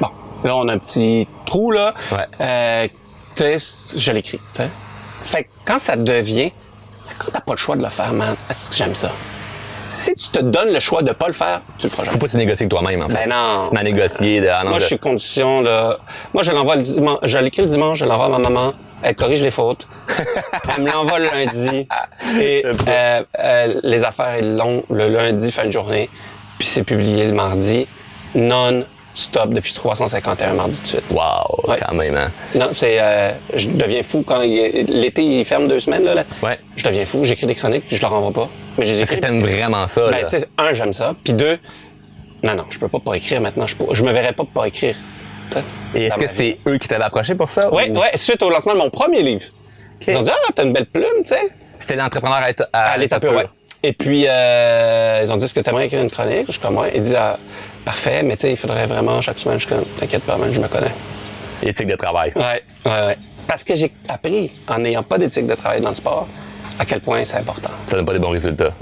Bon. Là, on a un petit trou, là. Ouais. Euh, c- je l'écris. Fait que quand ça devient, quand t'as pas le choix de le faire, man, est-ce que j'aime ça? Si tu te donnes le choix de pas le faire, tu le feras Faut jamais. pas se négocier avec toi-même, en fait. Ben non. Si tu m'as négocié de, ah non, Moi, je suis condition de... Moi, je l'envoie le dimanche. Je l'écris le dimanche, je l'envoie à ma maman. Elle corrige les fautes. Elle me l'envoie le lundi. Et euh, euh, les affaires, ils l'ont le lundi, fin de journée. Puis c'est publié le mardi. Non-stop depuis 351 mardis de suite. Wow, Ouais. quand même, hein. Non, c'est... euh, je deviens fou quand... L'été, il ferme deux semaines, là. là. Ouais. Je deviens fou. J'écris des chroniques, je leur envoie pas. Mais je les Parce que t'aimes vraiment ça, ben, là. tu sais, un, j'aime ça. Puis deux, non, non, je peux pas pas écrire maintenant. Je, peux- je me verrais pas pas écrire. Et est-ce que c'est eux qui t'avaient approché pour ça? Ouais, ou- ouais, suite au lancement de mon premier livre. Ils ont dit, ah, t'as une belle plume, tu sais. C'était l'entrepreneur à, à, À l'état pur, ouais. Et puis, euh, ils ont dit, est-ce que t'aimerais écrire une chronique? Je suis comme, ouais. Ils disent, ah, parfait, mais tu sais, il faudrait vraiment chaque semaine, je suis comme, t'inquiète pas, man, je me connais. Éthique de travail. Ouais, ouais, ouais. Parce que j'ai appris, en n'ayant pas d'éthique de travail dans le sport, à quel point c'est important. Ça donne pas des bons résultats.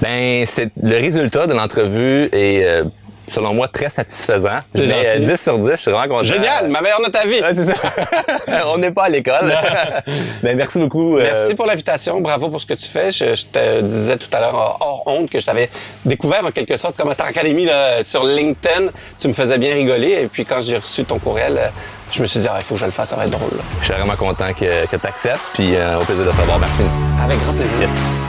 Ben, c'est le résultat de l'entrevue est, euh, selon moi, très satisfaisant. C'est mets, euh, gentil. 10 sur 10, je suis vraiment content. Génial, ma meilleure note à vie. Ouais, c'est ça. On n'est pas à l'école. ben, merci beaucoup. euh, Merci pour l'invitation. Bravo pour ce que tu fais. Je, je te disais tout à l'heure hors- honte que je t'avais découvert en quelque sorte comme Star Academy là, sur LinkedIn. Tu me faisais bien rigoler. Et puis quand j'ai reçu ton courriel, euh, je me suis dit, ah, il faut que je le fasse, ça va être drôle. là. Je suis vraiment content que, que tu acceptes. Puis, euh, au plaisir de te revoir. Merci. Avec grand plaisir. Yes.